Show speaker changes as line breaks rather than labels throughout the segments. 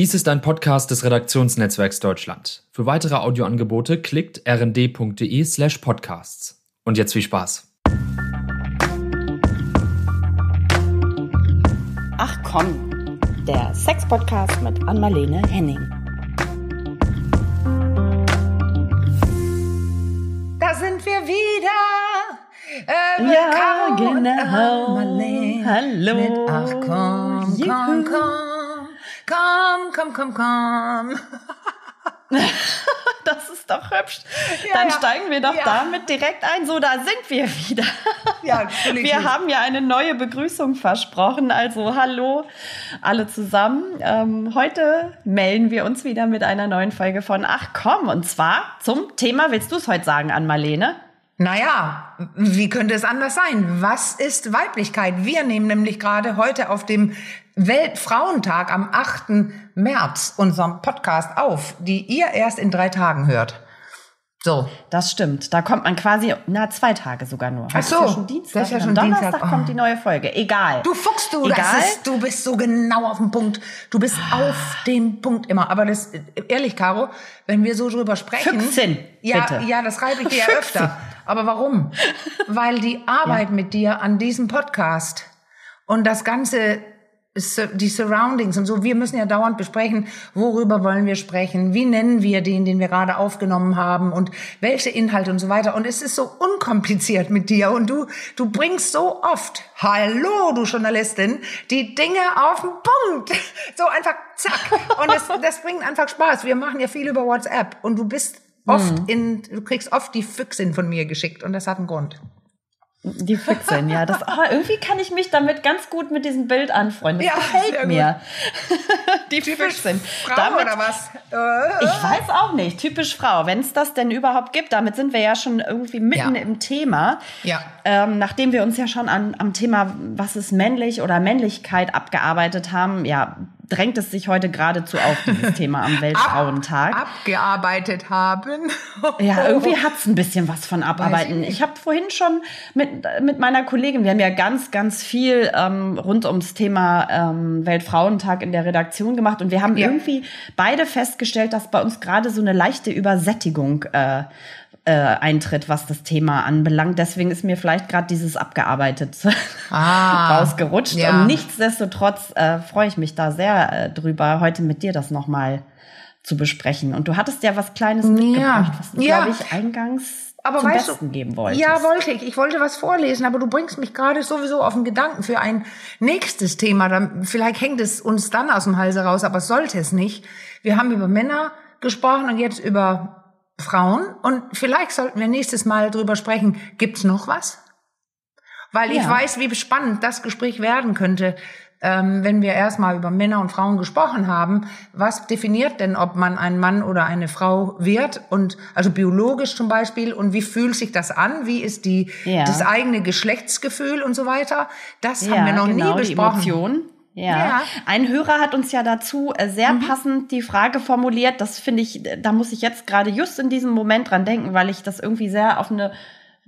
Dies ist ein Podcast des Redaktionsnetzwerks Deutschland. Für weitere Audioangebote klickt rnd.de slash podcasts. Und jetzt viel Spaß.
Ach komm, der Sex-Podcast mit Anmalene Henning.
Da sind wir wieder. Äh,
Ja, genau. Hallo.
Mit Ach komm, komm, komm. Komm, komm, komm, komm.
Das ist doch hübsch.
Ja,
Dann
ja.
steigen wir doch
Ja.
damit direkt ein. So, da sind wir wieder.
Ja.
Wir haben ja eine neue Begrüßung versprochen. Also hallo alle zusammen. Ähm, heute melden wir uns wieder mit einer neuen Folge von Ach komm. Und zwar zum Thema, willst du es heute sagen an Marlene?
Naja, wie könnte es anders sein? Was ist Weiblichkeit? Wir nehmen nämlich gerade heute auf dem Weltfrauentag am 8. März unseren Podcast auf, die ihr erst in drei Tagen hört. So.
Das stimmt. Da kommt man quasi, na, zwei Tage sogar nur.
Ach so,
ist ja schon Dienstag.
das ist ja schon
Donnerstag
Dienstag. Oh.
kommt die neue Folge. Egal.
Du Fuchs, du,
Egal.
das ist, du bist so genau auf dem Punkt. Du bist auf dem Punkt immer. Aber das, ehrlich, Caro, wenn wir so drüber sprechen.
Füchsin,
ja,
bitte.
ja, das schreibe ich dir ja öfter. Aber warum? Weil die Arbeit mit dir an diesem Podcast und das ganze, die Surroundings und so, wir müssen ja dauernd besprechen, worüber wollen wir sprechen, wie nennen wir den, den wir gerade aufgenommen haben und welche Inhalte und so weiter. Und es ist so unkompliziert mit dir und du, du bringst so oft, hallo, du Journalistin, die Dinge auf den Punkt. So einfach zack. Und das, das bringt einfach Spaß. Wir machen ja viel über WhatsApp und du bist oft in, du kriegst oft die Füchsin von mir geschickt und das hat einen Grund.
Die Füchsin, ja. Das, oh, irgendwie kann ich mich damit ganz gut mit diesem Bild anfreunden. Das
Ja,
gefällt mir. Die Füchsin.
Frau
Damit,
oder was? Äh,
ich weiß auch nicht. Typisch Frau. Wenn es das denn überhaupt gibt, damit sind wir ja schon irgendwie mitten
Ja.
im Thema.
Ja.
Ähm, nachdem wir uns ja schon an, am Thema, was ist männlich oder Männlichkeit abgearbeitet haben, ja, drängt es sich heute geradezu auf, dieses Thema am Weltfrauentag.
abgearbeitet haben.
Ja, irgendwie hat's ein bisschen was von Abarbeiten.
ich
Ich, habe vorhin schon mit, mit meiner Kollegin, wir haben ja ganz, ganz viel ähm, rund ums Thema ähm, Weltfrauentag in der Redaktion gemacht und wir haben
Ja.
irgendwie beide festgestellt, dass bei uns gerade so eine leichte Übersättigung äh, äh, eintritt, was das Thema anbelangt. Deswegen ist mir vielleicht gerade dieses abgearbeitet
Ah,
rausgerutscht.
ja.
Und nichtsdestotrotz äh, freue ich mich da sehr äh, drüber, heute mit dir das nochmal zu besprechen. Und du hattest ja was Kleines mitgebracht, was du,
Ja.
glaube ich, eingangs
Aber
zum
weißt
Besten
du,
geben wolltest.
Ja, wollte ich. Ich wollte was vorlesen, aber du bringst mich gerade sowieso auf den Gedanken für ein nächstes Thema. Dann, vielleicht hängt es uns dann aus dem Halse raus, aber es sollte es nicht. Wir haben über Männer gesprochen und jetzt über Frauen. Und vielleicht sollten wir nächstes Mal drüber sprechen, gibt's noch was? Weil ich
Ja.
weiß, wie spannend das Gespräch werden könnte, ähm, wenn wir erstmal über Männer und Frauen gesprochen haben. Was definiert denn, ob man ein Mann oder eine Frau wird? Und also biologisch zum Beispiel. Und wie fühlt sich das an? Wie ist die
Ja.
das eigene Geschlechtsgefühl und so weiter? Das
ja,
haben wir noch
genau,
nie
die
besprochen.
Emotion. Ja.
Ja. Mhm.
Ein Hörer hat uns ja dazu äh, sehr passend die Frage formuliert. Das finde ich, da muss ich jetzt gerade just in diesem Moment dran denken, weil ich das irgendwie sehr auf eine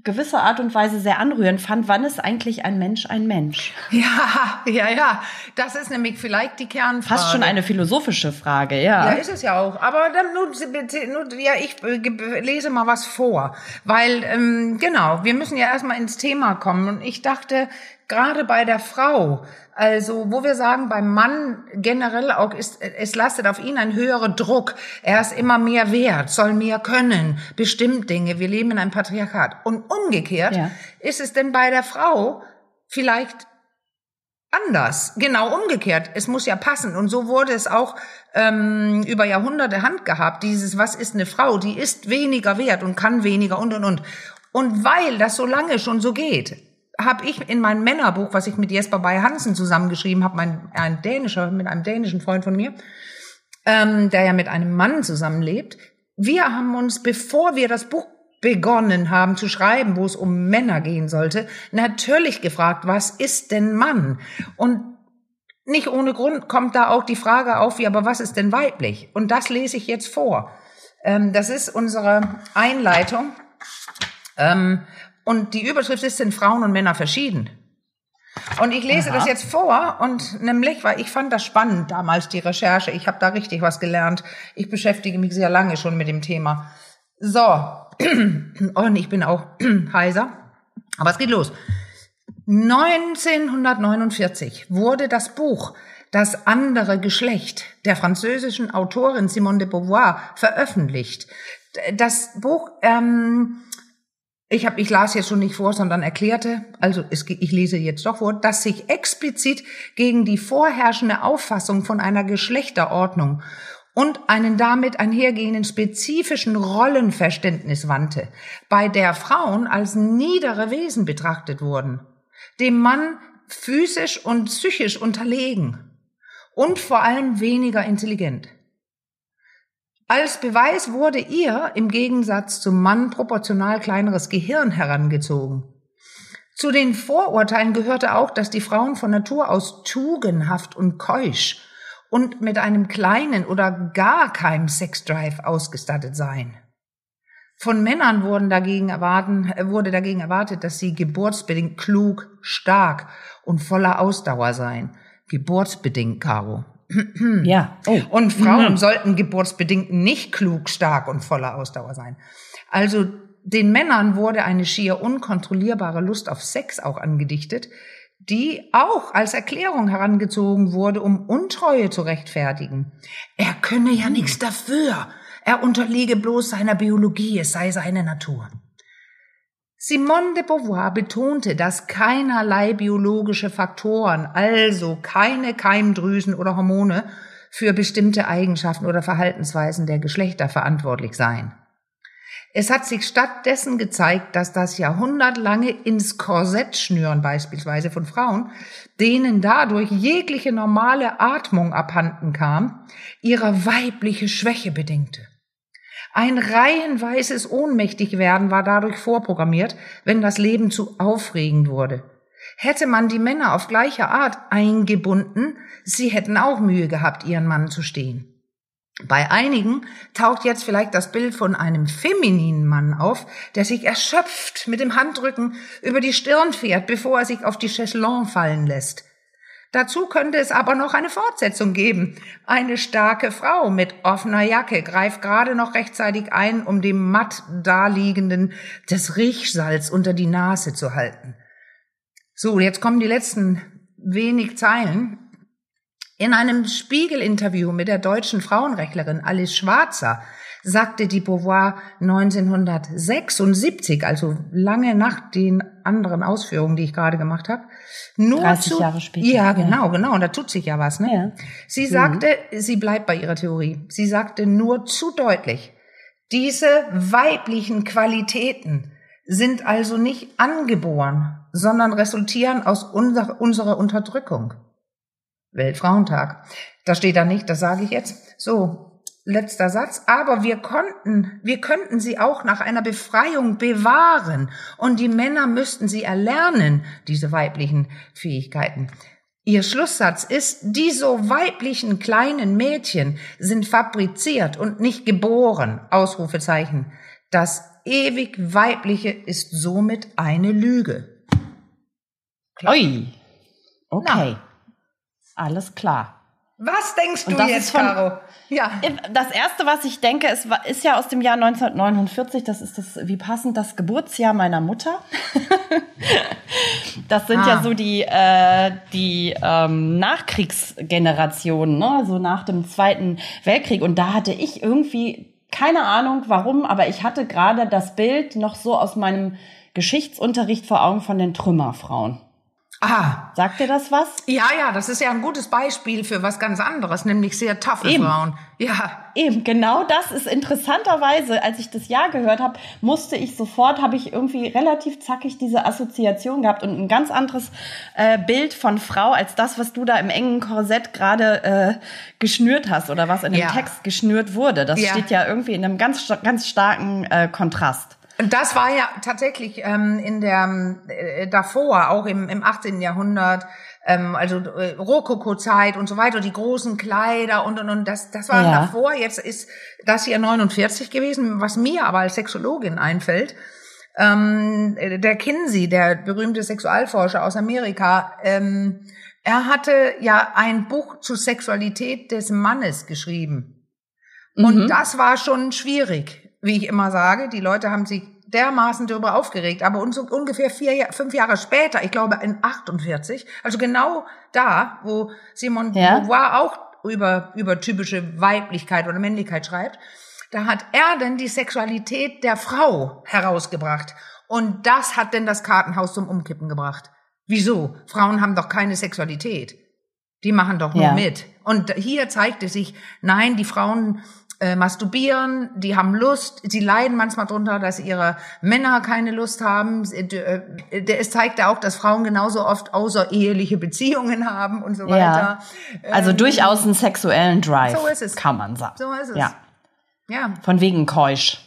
gewisse Art und Weise sehr anrührend fand. Wann ist eigentlich ein Mensch ein Mensch?
Ja, ja, ja. Das ist nämlich vielleicht die Kernfrage.
Fast schon eine philosophische Frage, ja.
Ja, ist es ja auch. Aber dann nur, nur ja, ich äh, lese mal was vor. Weil, ähm, genau, wir müssen ja erstmal ins Thema kommen. Und ich dachte, gerade bei der Frau, also wo wir sagen, beim Mann generell auch ist, es lastet auf ihn ein höherer Druck. Er ist immer mehr wert, soll mehr können, bestimmt Dinge. Wir leben in einem Patriarchat. Und umgekehrt
Ja.
ist es denn bei der Frau vielleicht anders. Genau umgekehrt. Es muss ja passen. Und so wurde es auch ähm, über Jahrhunderte handgehabt. Dieses, was ist eine Frau? Die ist weniger wert und kann weniger und und und. Und weil das so lange schon so geht, habe ich in meinem Männerbuch, was ich mit Jesper bei Hansen zusammengeschrieben habe, mein, ein dänischer, mit einem dänischen Freund von mir, ähm, der ja mit einem Mann zusammenlebt. Wir haben uns, bevor wir das Buch begonnen haben zu schreiben, wo es um Männer gehen sollte, natürlich gefragt, was ist denn Mann? Und nicht ohne Grund kommt da auch die Frage auf, wie, aber was ist denn weiblich? Und das lese ich jetzt vor. Ähm, das ist unsere Einleitung. Ähm, und die Überschrift ist, sind Frauen und Männer verschieden? Und ich lese Aha. das jetzt vor und nämlich, weil ich fand das spannend damals, die Recherche. Ich habe da richtig was gelernt. Ich beschäftige mich sehr lange schon mit dem Thema. So, und ich bin auch heiser. Aber es geht los. 1949 wurde das Buch Das andere Geschlecht der französischen Autorin Simone de Beauvoir veröffentlicht. Das Buch, ähm, ich, hab, ich las jetzt schon nicht vor, sondern erklärte, also es, ich lese jetzt doch vor, dass sich explizit gegen die vorherrschende Auffassung von einer Geschlechterordnung und einen damit einhergehenden spezifischen Rollenverständnis wandte, bei der Frauen als niedere Wesen betrachtet wurden dem Mann physisch und psychisch unterlegen und vor allem weniger intelligent. Als Beweis wurde ihr im Gegensatz zum Mann proportional kleineres Gehirn herangezogen. Zu den Vorurteilen gehörte auch, dass die Frauen von Natur aus tugendhaft und keusch und mit einem kleinen oder gar keinem Sexdrive ausgestattet seien. Von Männern wurden dagegen erwarten, wurde dagegen erwartet, dass sie geburtsbedingt klug, stark und voller Ausdauer seien. Geburtsbedingt, Caro.
Ja.
Oh. Und Frauen mhm. sollten geburtsbedingt nicht klug, stark und voller Ausdauer sein. Also den Männern wurde eine schier unkontrollierbare Lust auf Sex auch angedichtet, die auch als Erklärung herangezogen wurde, um Untreue zu rechtfertigen. Er könne ja nichts dafür, er unterliege bloß seiner Biologie, es sei seine Natur. Simone de Beauvoir betonte, dass keinerlei biologische Faktoren, also keine Keimdrüsen oder Hormone, für bestimmte Eigenschaften oder Verhaltensweisen der Geschlechter verantwortlich seien. Es hat sich stattdessen gezeigt, dass das jahrhundertlange ins Korsett schnüren beispielsweise von Frauen, denen dadurch jegliche normale Atmung abhanden kam, ihre weibliche Schwäche bedingte. Ein reihenweises Ohnmächtigwerden war dadurch vorprogrammiert, wenn das Leben zu aufregend wurde. Hätte man die Männer auf gleiche Art eingebunden, sie hätten auch Mühe gehabt, ihren Mann zu stehen. Bei einigen taucht jetzt vielleicht das Bild von einem femininen Mann auf, der sich erschöpft mit dem Handrücken über die Stirn fährt, bevor er sich auf die Chaiselon fallen lässt. Dazu könnte es aber noch eine Fortsetzung geben. Eine starke Frau mit offener Jacke greift gerade noch rechtzeitig ein, um dem matt daliegenden das Riechsalz unter die Nase zu halten. So, jetzt kommen die letzten wenig Zeilen. In einem Spiegel-Interview mit der deutschen Frauenrechtlerin Alice Schwarzer sagte die Beauvoir 1976, also lange nach den anderen Ausführungen, die ich gerade gemacht habe,
nur 30 zu, Jahre später.
Ja, genau, genau, und da tut sich ja was, ne? Ja. Sie sagte, mhm. sie bleibt bei ihrer Theorie. Sie sagte nur zu deutlich, diese weiblichen Qualitäten sind also nicht angeboren, sondern resultieren aus unser, unserer Unterdrückung. Weltfrauentag. Da steht da nicht, das sage ich jetzt. So, letzter Satz, aber wir konnten, wir könnten sie auch nach einer Befreiung bewahren und die Männer müssten sie erlernen, diese weiblichen Fähigkeiten. Ihr Schlusssatz ist, die so weiblichen kleinen Mädchen sind fabriziert und nicht geboren. Ausrufezeichen. Das ewig weibliche ist somit eine Lüge.
Ui. Okay. Na. Alles klar.
Was denkst du jetzt, von, Caro?
Ja. Das erste, was ich denke, ist, ist ja aus dem Jahr 1949. Das ist das, wie passend, das Geburtsjahr meiner Mutter. das sind ah. ja so die, äh, die ähm, Nachkriegsgenerationen, ne? so nach dem Zweiten Weltkrieg. Und da hatte ich irgendwie keine Ahnung, warum, aber ich hatte gerade das Bild noch so aus meinem Geschichtsunterricht vor Augen von den Trümmerfrauen.
Ah.
Sagt dir das was?
Ja, ja, das ist ja ein gutes Beispiel für was ganz anderes, nämlich sehr taffe Eben. Frauen. Ja.
Eben, genau das ist interessanterweise, als ich das Ja gehört habe, musste ich sofort, habe ich irgendwie relativ zackig diese Assoziation gehabt und ein ganz anderes äh, Bild von Frau als das, was du da im engen Korsett gerade äh, geschnürt hast oder was in dem ja. Text geschnürt wurde. Das ja. steht ja irgendwie in einem ganz, ganz starken äh, Kontrast.
Und das war ja tatsächlich ähm, in der äh, davor, auch im, im 18. Jahrhundert, ähm, also äh, Rokoko-Zeit und so weiter, die großen Kleider und und und das das war ja. davor. Jetzt ist das hier 49 gewesen, was mir aber als Sexologin einfällt. Ähm, der Kinsey, der berühmte Sexualforscher aus Amerika, ähm, er hatte ja ein Buch zur Sexualität des Mannes geschrieben. Und mhm. das war schon schwierig, wie ich immer sage. Die Leute haben sich dermaßen darüber aufgeregt. Aber uns, ungefähr vier, fünf Jahre später, ich glaube in 48, also genau da, wo Simon ja. Beauvoir auch über, über typische Weiblichkeit oder Männlichkeit schreibt, da hat er denn die Sexualität der Frau herausgebracht. Und das hat denn das Kartenhaus zum Umkippen gebracht. Wieso? Frauen haben doch keine Sexualität. Die machen doch nur ja. mit. Und hier zeigte sich, nein, die Frauen äh, masturbieren, die haben Lust, sie leiden manchmal darunter, dass ihre Männer keine Lust haben. Äh, es zeigt ja auch, dass Frauen genauso oft außereheliche Beziehungen haben und so weiter. Ja.
Also ähm, durchaus einen sexuellen Drive. So ist es. Kann man sagen. So ist es. Ja. ja. Von wegen keusch.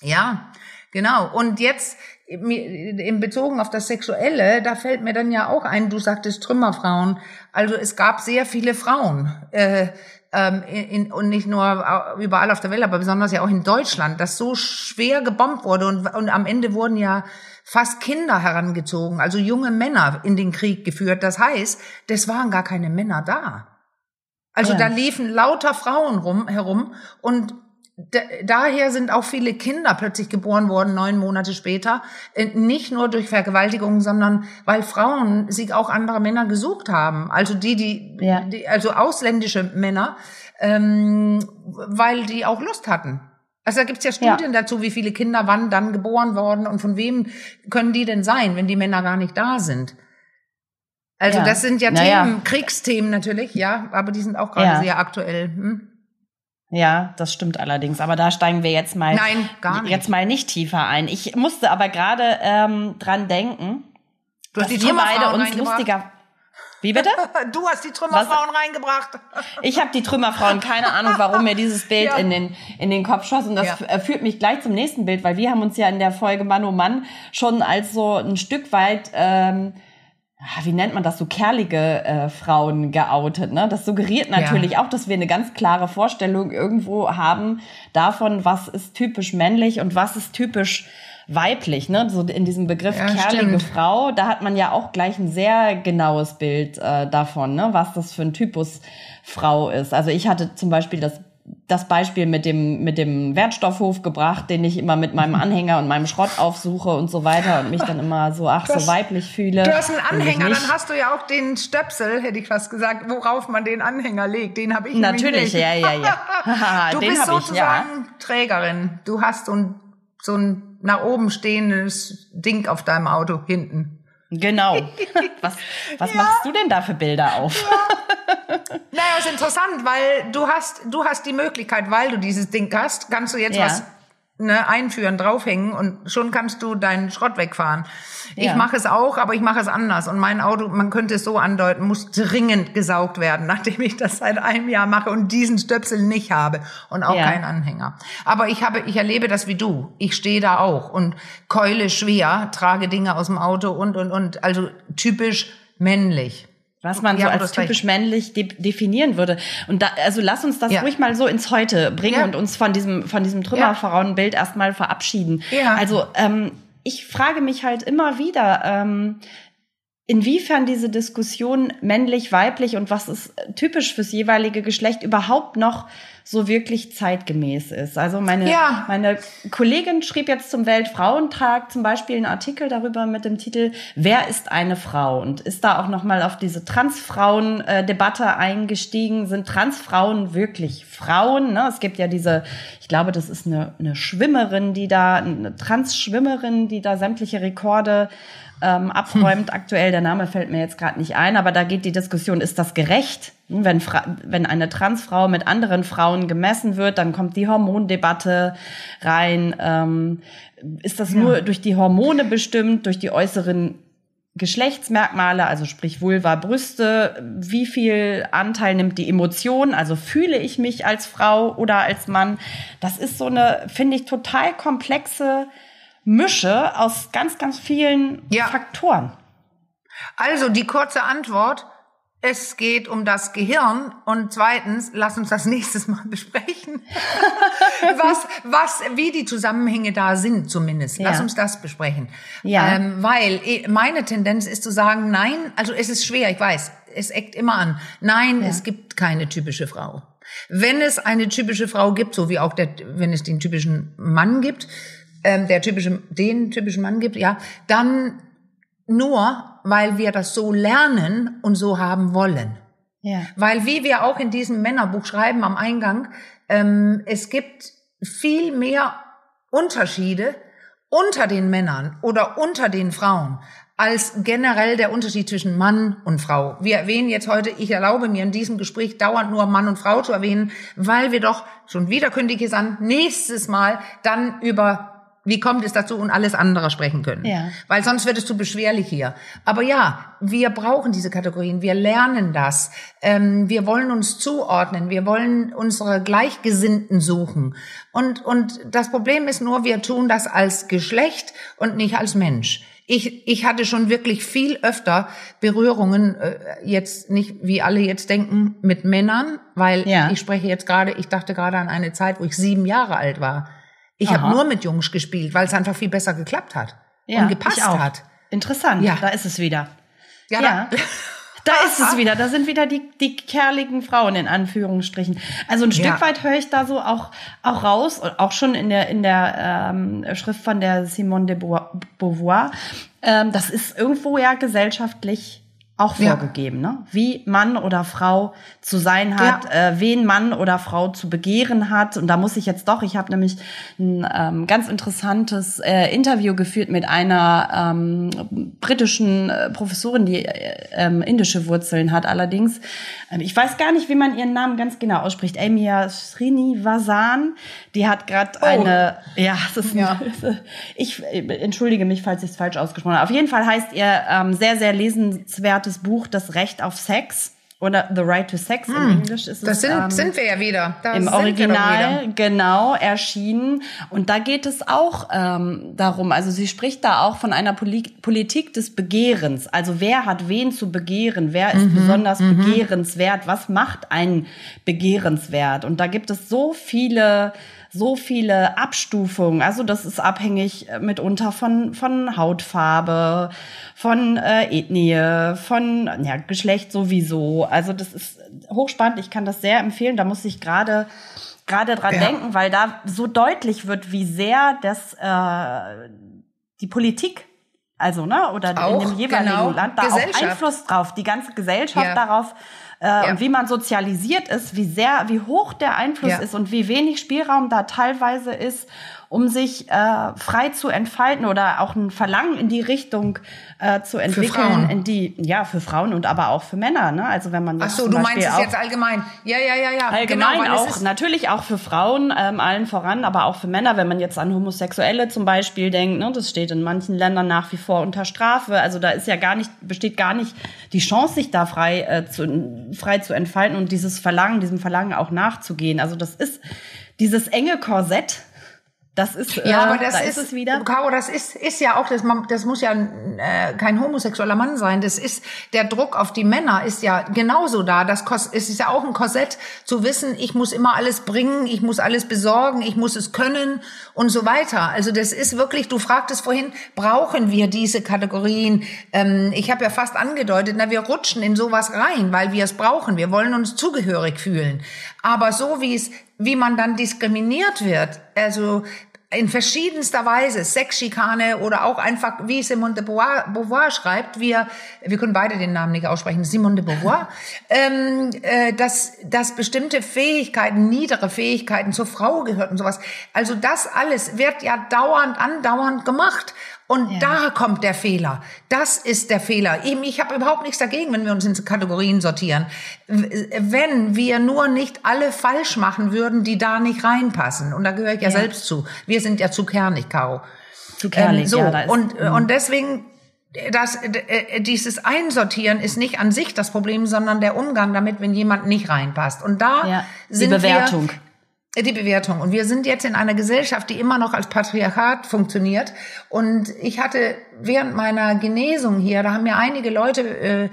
Ja, genau. Und jetzt in Bezogen auf das Sexuelle, da fällt mir dann ja auch ein, du sagtest Trümmerfrauen. Also es gab sehr viele Frauen. Äh, ähm, in, und nicht nur überall auf der Welt, aber besonders ja auch in Deutschland, das so schwer gebombt wurde und, und am Ende wurden ja fast Kinder herangezogen, also junge Männer in den Krieg geführt. Das heißt, das waren gar keine Männer da. Also ja. da liefen lauter Frauen rum, herum und daher sind auch viele Kinder plötzlich geboren worden, neun Monate später. Äh, nicht nur durch Vergewaltigung, sondern weil Frauen sich auch andere Männer gesucht haben. Also die, die, ja. die also ausländische Männer, ähm, weil die auch Lust hatten. Also da gibt's ja Studien ja. dazu, wie viele Kinder wann dann geboren worden und von wem können die denn sein, wenn die Männer gar nicht da sind. Also ja. das sind ja naja. Themen, Kriegsthemen natürlich, ja, aber die sind auch gerade sehr aktuell. Hm?
Ja, das stimmt allerdings. Aber da steigen wir jetzt mal,
Nein, gar nicht.
jetzt mal nicht tiefer ein. Ich musste aber gerade ähm, dran denken,
du hast dass die wir beide uns lustiger.
Wie bitte?
Du hast die Trümmerfrauen Was? reingebracht.
Ich habe die Trümmerfrauen. Keine Ahnung, warum mir dieses Bild ja. in den in den Kopf schoss. Und das ja. führt mich gleich zum nächsten Bild, weil wir haben uns ja in der Folge Mann oh Mann schon als so ein Stück weit ähm, wie nennt man das, so kerlige äh, Frauen geoutet. Ne? Das suggeriert natürlich ja. auch, dass wir eine ganz klare Vorstellung irgendwo haben davon, was ist typisch männlich und was ist typisch weiblich. Ne? So in diesem Begriff ja, kerlige stimmt. Frau, da hat man ja auch gleich ein sehr genaues Bild äh, davon, ne? was das für ein Typus Frau ist. Also ich hatte zum Beispiel das das Beispiel mit dem, mit dem Wertstoffhof gebracht, den ich immer mit meinem Anhänger und meinem Schrott aufsuche und so weiter und mich dann immer so, ach, hast, so weiblich fühle.
Du hast einen Anhänger, dann hast du ja auch den Stöpsel, hätte ich fast gesagt, worauf man den Anhänger legt. Den habe ich
Natürlich, ja, ja,
ja. du den bist sozusagen ich, ja. Trägerin. Du hast so ein, so ein nach oben stehendes Ding auf deinem Auto hinten.
Genau. Was, was ja. machst du denn da für Bilder auf?
Ja. Naja, ist interessant, weil du hast, du hast die Möglichkeit, weil du dieses Ding hast, kannst du jetzt ja. was ne, einführen, draufhängen und schon kannst du deinen Schrott wegfahren. Ja. Ich mache es auch, aber ich mache es anders. Und mein Auto, man könnte es so andeuten, muss dringend gesaugt werden, nachdem ich das seit einem Jahr mache und diesen Stöpsel nicht habe und auch ja. keinen Anhänger. Aber ich habe, ich erlebe das wie du. Ich stehe da auch und keule schwer, trage Dinge aus dem Auto und, und, und. Also typisch männlich.
Was man ja, so als typisch männlich de definieren würde. Und da, also lass uns das ja. ruhig mal so ins Heute bringen ja. und uns von diesem, von diesem Trümmerfrauenbild erstmal verabschieden. Ja. Also, ähm, ich frage mich halt immer wieder, ähm, inwiefern diese Diskussion männlich, weiblich und was ist typisch fürs jeweilige Geschlecht überhaupt noch so wirklich zeitgemäß ist. Also meine, ja. meine Kollegin schrieb jetzt zum Weltfrauentag zum Beispiel einen Artikel darüber mit dem Titel Wer ist eine Frau? Und ist da auch nochmal auf diese Transfrauen-Debatte eingestiegen. Sind Transfrauen wirklich Frauen? Ne? Es gibt ja diese, ich glaube, das ist eine, eine Schwimmerin, die da, eine Transschwimmerin, die da sämtliche Rekorde ähm, abräumt. Hm. Aktuell, der Name fällt mir jetzt gerade nicht ein, aber da geht die Diskussion, ist das gerecht? Wenn, wenn eine Transfrau mit anderen Frauen gemessen wird, dann kommt die Hormondebatte rein. Ähm, ist das ja. nur durch die Hormone bestimmt, durch die äußeren Geschlechtsmerkmale, also sprich Vulva, Brüste, wie viel Anteil nimmt die Emotion, also fühle ich mich als Frau oder als Mann. Das ist so eine, finde ich, total komplexe Mische aus ganz, ganz vielen ja. Faktoren.
Also die kurze Antwort, es geht um das Gehirn und zweitens, lass uns das nächstes Mal besprechen, was, was, wie die Zusammenhänge da sind zumindest. Lass
Ja.
uns das besprechen.
Ja.
Ähm, weil eh, meine Tendenz ist zu sagen, nein, also es ist schwer, ich weiß, es eckt immer an. Nein,
Ja.
es gibt keine typische Frau. Wenn es eine typische Frau gibt, so wie auch der, wenn es den typischen Mann gibt, ähm, der typische, den typischen Mann gibt, ja, dann nur, weil wir das so lernen und so haben wollen.
Ja.
Weil wie wir auch in diesem Männerbuch schreiben am Eingang, ähm, es gibt viel mehr Unterschiede unter den Männern oder unter den Frauen als generell der Unterschied zwischen Mann und Frau. Wir erwähnen jetzt heute, ich erlaube mir in diesem Gespräch dauernd nur Mann und Frau zu erwähnen, weil wir doch schon wieder kündige es an, nächstes Mal dann über wie kommt es dazu und alles andere sprechen können.
Ja.
Weil sonst wird es zu beschwerlich hier. Aber ja, wir brauchen diese Kategorien, wir lernen das. Ähm, wir wollen uns zuordnen, wir wollen unsere Gleichgesinnten suchen. Und, und das Problem ist nur, wir tun das als Geschlecht und nicht als Mensch. Ich, ich hatte schon wirklich viel öfter Berührungen, äh, jetzt nicht, wie alle jetzt denken, mit Männern, weil
Ja.
ich spreche jetzt gerade, ich dachte gerade an eine Zeit, wo ich sieben Jahre alt war. Ich habe nur mit Jungs gespielt, weil es einfach viel besser geklappt hat
Ja,
und gepasst hat.
Interessant.
Ja.
Da ist es wieder.
Ja,
Ja.
Da,
Da ist es wieder. Da sind wieder die, die kerligen Frauen in Anführungsstrichen. Also ein Stück
Ja.
weit höre ich da so auch, auch raus, auch schon in der, in der ähm, Schrift von der Simone de Beau- Beauvoir. Ähm, das ist irgendwo ja gesellschaftlich auch
Ja.
vorgegeben, ne? wie Mann oder Frau zu sein hat,
Ja.
äh, wen Mann oder Frau zu begehren hat. Und da muss ich jetzt doch, ich habe nämlich ein ähm, ganz interessantes äh, Interview geführt mit einer ähm, britischen äh, Professorin, die äh, ähm, indische Wurzeln hat allerdings. Ähm, ich weiß gar nicht, wie man ihren Namen ganz genau ausspricht. Amia Srinivasan, die hat gerade
Oh.
eine, ja, es ist
Ja.
ich entschuldige mich, falls ich es falsch ausgesprochen habe. Auf jeden Fall heißt ihr ähm, sehr, sehr lesenswertes Buch Das Recht auf Sex oder The Right to Sex im Englisch ist
Hm. das
es.
sind,
ähm,
sind wir ja wieder. Da
im Original
wieder.
genau erschienen und da geht es auch ähm, darum also sie spricht da auch von einer Poli Politik des Begehrens also wer hat wen zu begehren wer
Mhm,
ist besonders begehrenswert was macht einen begehrenswert und da gibt es so viele so viele Abstufungen. Also das ist abhängig äh, mitunter von, von Hautfarbe, von äh, Ethnie, von ja, Geschlecht sowieso. Also das ist hochspannend. Ich kann das sehr empfehlen. Da muss ich gerade gerade dran
Ja.
denken, weil da so deutlich wird, wie sehr das äh, die Politik also ne oder in
Auch,
dem jeweiligen
genau.
Land da auch Einfluss drauf, die ganze Gesellschaft
Ja.
darauf äh,
Ja.
und wie man sozialisiert ist, wie sehr, wie hoch der Einfluss
Ja.
ist und wie wenig Spielraum da teilweise ist, um sich äh, frei zu entfalten oder auch ein Verlangen in die Richtung äh, zu entwickeln,
Frauen.
in die ja für Frauen und aber auch für Männer. Ne? Also wenn man
Ach
jetzt
so,
zum
du meinst es jetzt allgemein. Ja, ja, ja, ja.
Allgemein
genau, weil es
auch, natürlich auch für Frauen, ähm, allen voran, aber auch für Männer, wenn man jetzt an Homosexuelle zum Beispiel denkt, ne, das steht in manchen Ländern nach wie vor unter Strafe. Also da ist ja gar nicht, besteht gar nicht die Chance, sich da frei, äh, zu, frei zu entfalten und dieses Verlangen, diesem Verlangen auch nachzugehen. Also das ist dieses enge Korsett, das ist, äh,
Ja, aber das
da
ist,
ist es wieder.
Caro, das ist, ist ja auch, das, man- das muss ja äh, kein homosexueller Mann sein. Das ist, der Druck auf die Männer ist ja genauso da. Das ist ja auch ein Korsett zu wissen, ich muss immer alles bringen, ich muss alles besorgen, ich muss es können und so weiter. Also das ist wirklich, du fragtest vorhin, brauchen wir diese Kategorien? Ähm, ich habe ja fast angedeutet, na, wir rutschen in sowas rein, weil wir es brauchen. Wir wollen uns zugehörig fühlen. Aber so wie es, wie man dann diskriminiert wird, also in verschiedenster Weise, Sexschikane oder auch einfach, wie Simone de Beauvoir, schreibt, wir, wir können beide den Namen nicht aussprechen, Simone de Beauvoir, ähm, äh, dass, dass bestimmte Fähigkeiten, niedere Fähigkeiten zur Frau gehört und sowas. Also das alles wird ja dauernd, andauernd gemacht. Und
Ja.
da kommt der Fehler. Das ist der Fehler. Eben, ich habe überhaupt nichts dagegen, wenn wir uns in Kategorien sortieren. Wenn wir nur nicht alle falsch machen würden, die da nicht reinpassen. Und da gehöre ich ja,
Ja.
selbst zu. Wir sind ja zu kernig, Caro.
Zu kernig,
Ähm, so,
ja, ist, mhm.
und, und deswegen, das, äh, dieses Einsortieren ist nicht an sich das Problem, sondern der Umgang damit, wenn jemand nicht reinpasst. Und da
ja, die
sind
Bewertung.
wir die Bewertung. Und wir sind jetzt in einer Gesellschaft, die immer noch als Patriarchat funktioniert. Und ich hatte während meiner Genesung hier, da haben mir einige Leute äh,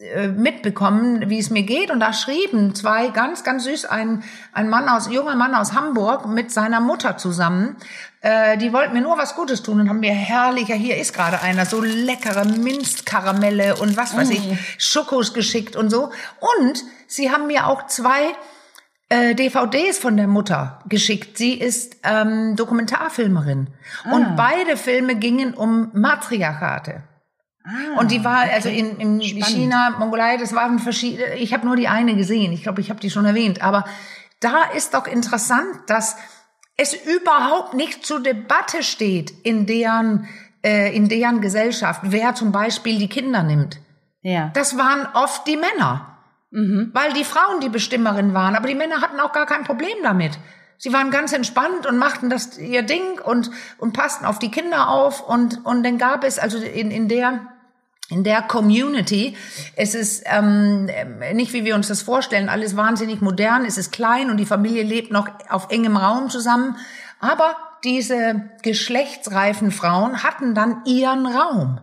äh, mitbekommen, wie es mir geht. Und da schrieben zwei ganz, ganz süß, ein, ein Mann aus, junger Mann aus Hamburg mit seiner Mutter zusammen. Äh, die wollten mir nur was Gutes tun und haben mir herrlicher, hier ist gerade einer, so leckere Minzkaramelle und was weiß ich, Schokos geschickt und so. Und sie haben mir auch zwei äh, DVDs von der Mutter geschickt. Sie ist ähm, Dokumentarfilmerin.
Ah.
Und beide Filme gingen um Matriarchate.
Ah,
Und die war also
okay.
in, in
Spannend.
China, Mongolei, das waren verschiedene. Ich habe nur die eine gesehen. Ich glaube, ich habe die schon erwähnt. Aber da ist doch interessant, dass es überhaupt nicht zur Debatte steht in deren äh, in deren Gesellschaft, wer zum Beispiel die Kinder nimmt.
Ja.
Das waren oft die Männer,
Mhm.
weil die Frauen die Bestimmerin waren. Aber die Männer hatten auch gar kein Problem damit. Sie waren ganz entspannt und machten das ihr Ding und und passten auf die Kinder auf und und dann gab es also in in der in der Community, es ist ähm, nicht, wie wir uns das vorstellen, alles wahnsinnig modern, es ist klein und die Familie lebt noch auf engem Raum zusammen. Aber diese geschlechtsreifen Frauen hatten dann ihren Raum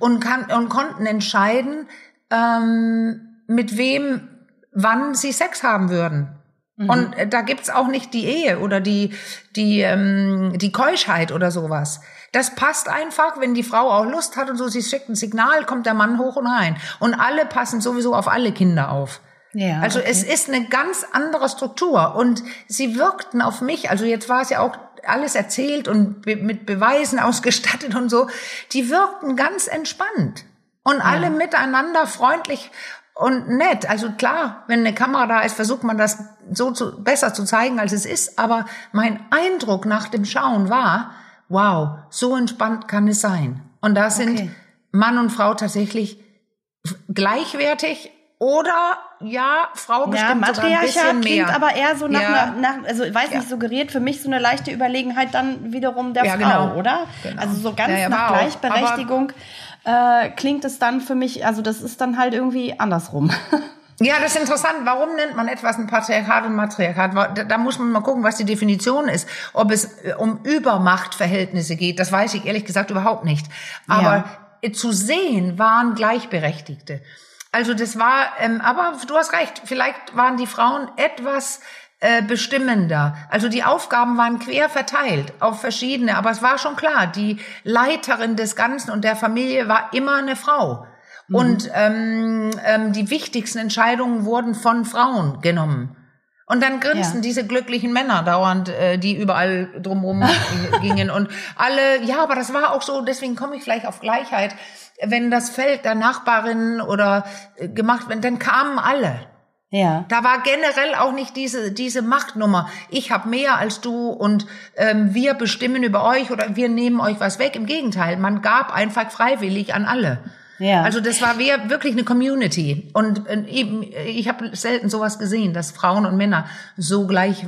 und, kann, und konnten entscheiden, ähm, mit wem, wann sie Sex haben würden. Und äh, da gibt's auch nicht die Ehe oder die, die, ähm, die Keuschheit oder sowas. Das passt einfach, wenn die Frau auch Lust hat und so, sie schickt ein Signal, kommt der Mann hoch und rein. Und alle passen sowieso auf alle Kinder auf.
Ja,
Also
okay.
es ist eine ganz andere Struktur und sie wirkten auf mich, also jetzt war es ja auch alles erzählt und be mit Beweisen ausgestattet und so, die wirkten ganz entspannt und alle miteinander freundlich und nett. Also klar, wenn eine Kamera da ist, versucht man das so zu, besser zu zeigen, als es ist, aber mein Eindruck nach dem Schauen war, wow, so entspannt kann es sein. Und da sind
Okay.
Mann und Frau tatsächlich gleichwertig oder ja, Frau
Ja,
bestimmt sogar ein bisschen
Matriarchat
mehr.
klingt aber eher so nach,
Ja.
einer, nach also weiß
Ja.
nicht, suggeriert für mich so eine leichte Überlegenheit dann wiederum der
Ja,
Frau,
genau.
oder?
Genau.
Also so ganz
Ja, ja,
nach
war auch.
Äh, klingt es dann für mich, also das ist dann halt irgendwie andersrum.
Ja, das ist interessant. Warum nennt man etwas ein Patriarchat und Matriarchat? Da, da muss man mal gucken, was die Definition ist. Ob es äh, um Übermachtverhältnisse geht, das weiß ich ehrlich gesagt überhaupt nicht. Aber äh, zu sehen waren Gleichberechtigte. Also das war, ähm, aber du hast recht, vielleicht waren die Frauen etwas äh, bestimmender. Also die Aufgaben waren quer verteilt auf verschiedene, aber es war schon klar, die Leiterin des Ganzen und der Familie war immer eine Frau. Und ähm, ähm, die wichtigsten Entscheidungen wurden von Frauen genommen. Und dann grinsten
Ja.
diese glücklichen Männer dauernd, äh, die überall drumherum gingen. Und alle, ja, aber das war auch so, deswegen komme ich vielleicht auf Gleichheit. Wenn das Feld der Nachbarin oder äh, gemacht wird, dann kamen alle.
Ja.
Da war generell auch nicht diese, diese Machtnummer. Ich habe mehr als du und ähm, wir bestimmen über euch oder wir nehmen euch was weg. Im Gegenteil, man gab einfach freiwillig an alle.
Ja.
Also das war wir- wirklich eine Community. Und äh, eben, ich habe selten sowas gesehen, dass Frauen und Männer so gleich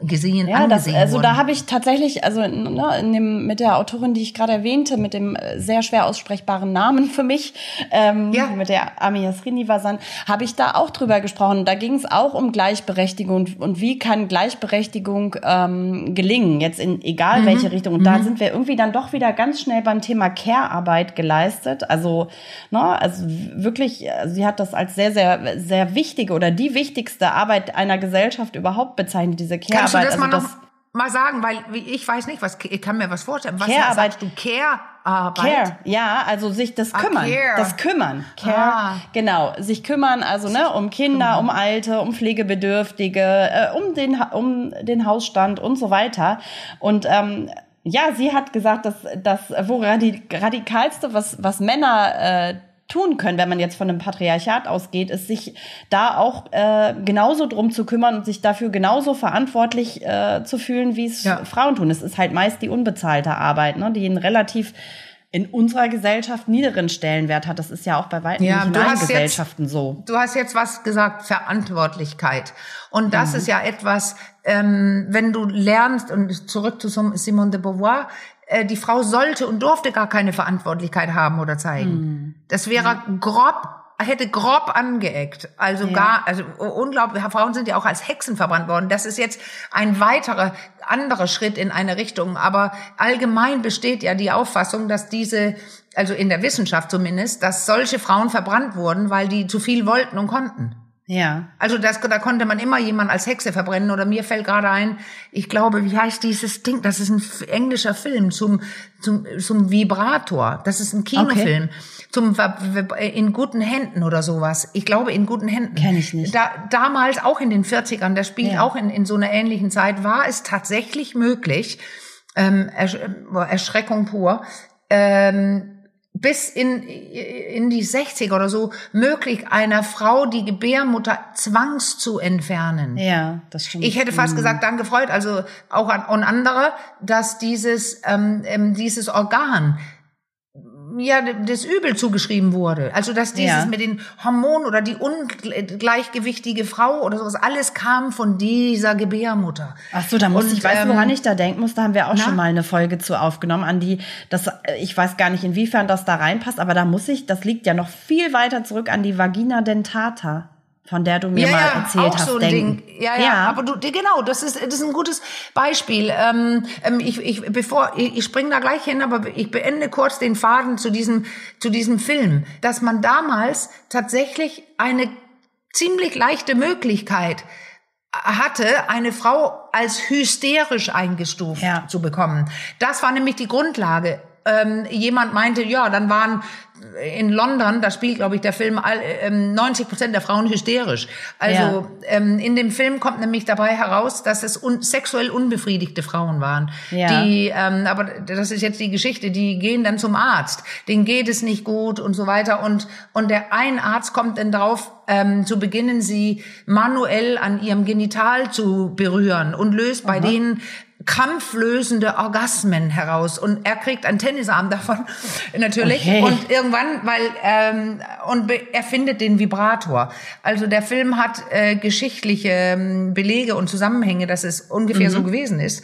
gesehen,
Ja, das,
angesehen
also
wurden.
da habe ich tatsächlich, also ne, in dem, mit der Autorin, die ich gerade erwähnte, mit dem äh, sehr schwer aussprechbaren Namen für mich, ähm,
Ja.
mit der Ami Yasrini Vasan, habe ich da auch drüber gesprochen. Da ging es auch um Gleichberechtigung und, und wie kann Gleichberechtigung ähm, gelingen, jetzt in egal welche Richtung. Und da sind wir irgendwie dann doch wieder ganz schnell beim Thema Care-Arbeit geleistet. Also, ne, also wirklich, äh, sie hat das als sehr, sehr, sehr wichtige oder die wichtigste Arbeit einer Gesellschaft überhaupt bezeichnet, diese
Kannst du das
also
mal noch
das,
mal sagen, weil ich weiß nicht, was ich kann mir was vorstellen. Was
Care-Arbeit.
sagst du? Care-Arbeit.
Care, ja, also sich das
Ah,
kümmern,
care.
das kümmern, Care,
Ah.
genau, sich kümmern, also ne, um Kinder, um Alte, um Pflegebedürftige, äh, um den um den Hausstand und so weiter. Und ähm, ja, sie hat gesagt, dass das wo radi radikalste, was was Männer äh, tun können, wenn man jetzt von einem Patriarchat ausgeht, ist sich da auch äh, genauso drum zu kümmern und sich dafür genauso verantwortlich äh, zu fühlen, wie es
Ja.
Frauen tun. Es ist halt meist die unbezahlte Arbeit, ne, die einen relativ in unserer Gesellschaft niederen Stellenwert hat. Das ist ja auch bei weitem
Ja,
nicht in allen
hast jetzt-
Gesellschaften so.
Du hast jetzt was gesagt, Verantwortlichkeit. Und das
Mhm.
ist ja etwas, ähm, wenn du lernst, und zurück zu Sim- Simone de Beauvoir, äh, die Frau sollte und durfte gar keine Verantwortlichkeit haben oder zeigen.
Mhm.
Das wäre grob hätte grob angeeckt. Also
Ja.
gar, also unglaublich, Frauen sind ja auch als Hexen verbrannt worden. Das ist jetzt ein weiterer, anderer Schritt in eine Richtung. Aber allgemein besteht ja die Auffassung, dass diese, also in der Wissenschaft zumindest, dass solche Frauen verbrannt wurden, weil die zu viel wollten und konnten.
Ja.
Also das, da konnte man immer jemand als Hexe verbrennen. Oder mir fällt gerade ein, ich glaube, wie heißt dieses Ding? Das ist ein englischer Film zum, zum, zum Vibrator. Das ist ein Kinofilm. Zum Ver- Ver- in guten Händen oder sowas. Ich glaube, in guten Händen.
Kenn ich nicht.
Da, damals auch in den 40ern, das spielt
Ja.
auch in, in so einer ähnlichen Zeit, war es tatsächlich möglich, ähm, Ersch äh, Erschreckung pur, ähm, bis in, in die 60er oder so möglich, einer Frau die Gebärmutter zwangs zu entfernen.
Ja, das stimmt.
Ich hätte fast
Mhm.
gesagt, dann gefreut, also auch an, an andere, dass dieses, ähm, ähm, dieses Organ ja das Übel zugeschrieben wurde. Also dass dieses
Ja.
mit den Hormonen oder die ungleichgewichtige Frau oder sowas, alles kam von dieser Gebärmutter.
Ach so, da muss
Und,
ich, weißt du,
ähm,
woran ich da denken muss? Da haben wir auch
na?
schon mal eine Folge zu aufgenommen, an die, das, ich weiß gar nicht, inwiefern das da reinpasst, aber da muss ich, das liegt ja noch viel weiter zurück an die Vagina dentata, von der du mir
ja,
mal
ja,
erzählt
auch
hast.
so ein
denken.
Ding. Ja, ja, aber du, genau, das ist, das ist ein gutes Beispiel. Ähm, ähm, ich, ich, bevor, ich, ich spring da gleich hin, aber ich beende kurz den Faden zu diesem, zu diesem Film, dass man damals tatsächlich eine ziemlich leichte Möglichkeit hatte, eine Frau als hysterisch eingestuft
Ja.
zu bekommen. Das war nämlich die Grundlage. Ähm, jemand meinte, ja, dann waren in London, da spielt, glaube ich, der Film, all- ähm, 90 Prozent der Frauen hysterisch. Also ähm, in dem Film kommt nämlich dabei heraus, dass es un sexuell unbefriedigte Frauen waren.
Ja.
Die, ähm, aber das ist jetzt die Geschichte, die gehen dann zum Arzt, denen geht es nicht gut und so weiter. Und, und der ein Arzt kommt dann drauf, ähm, zu beginnen, sie manuell an ihrem Genital zu berühren und löst bei denen kampflösende Orgasmen heraus. Und er kriegt einen Tennisarm davon natürlich.
Okay.
und irgendwann weil ähm, und er findet den Vibrator. Also der Film hat äh, geschichtliche ähm, Belege und Zusammenhänge dass es ungefähr so gewesen ist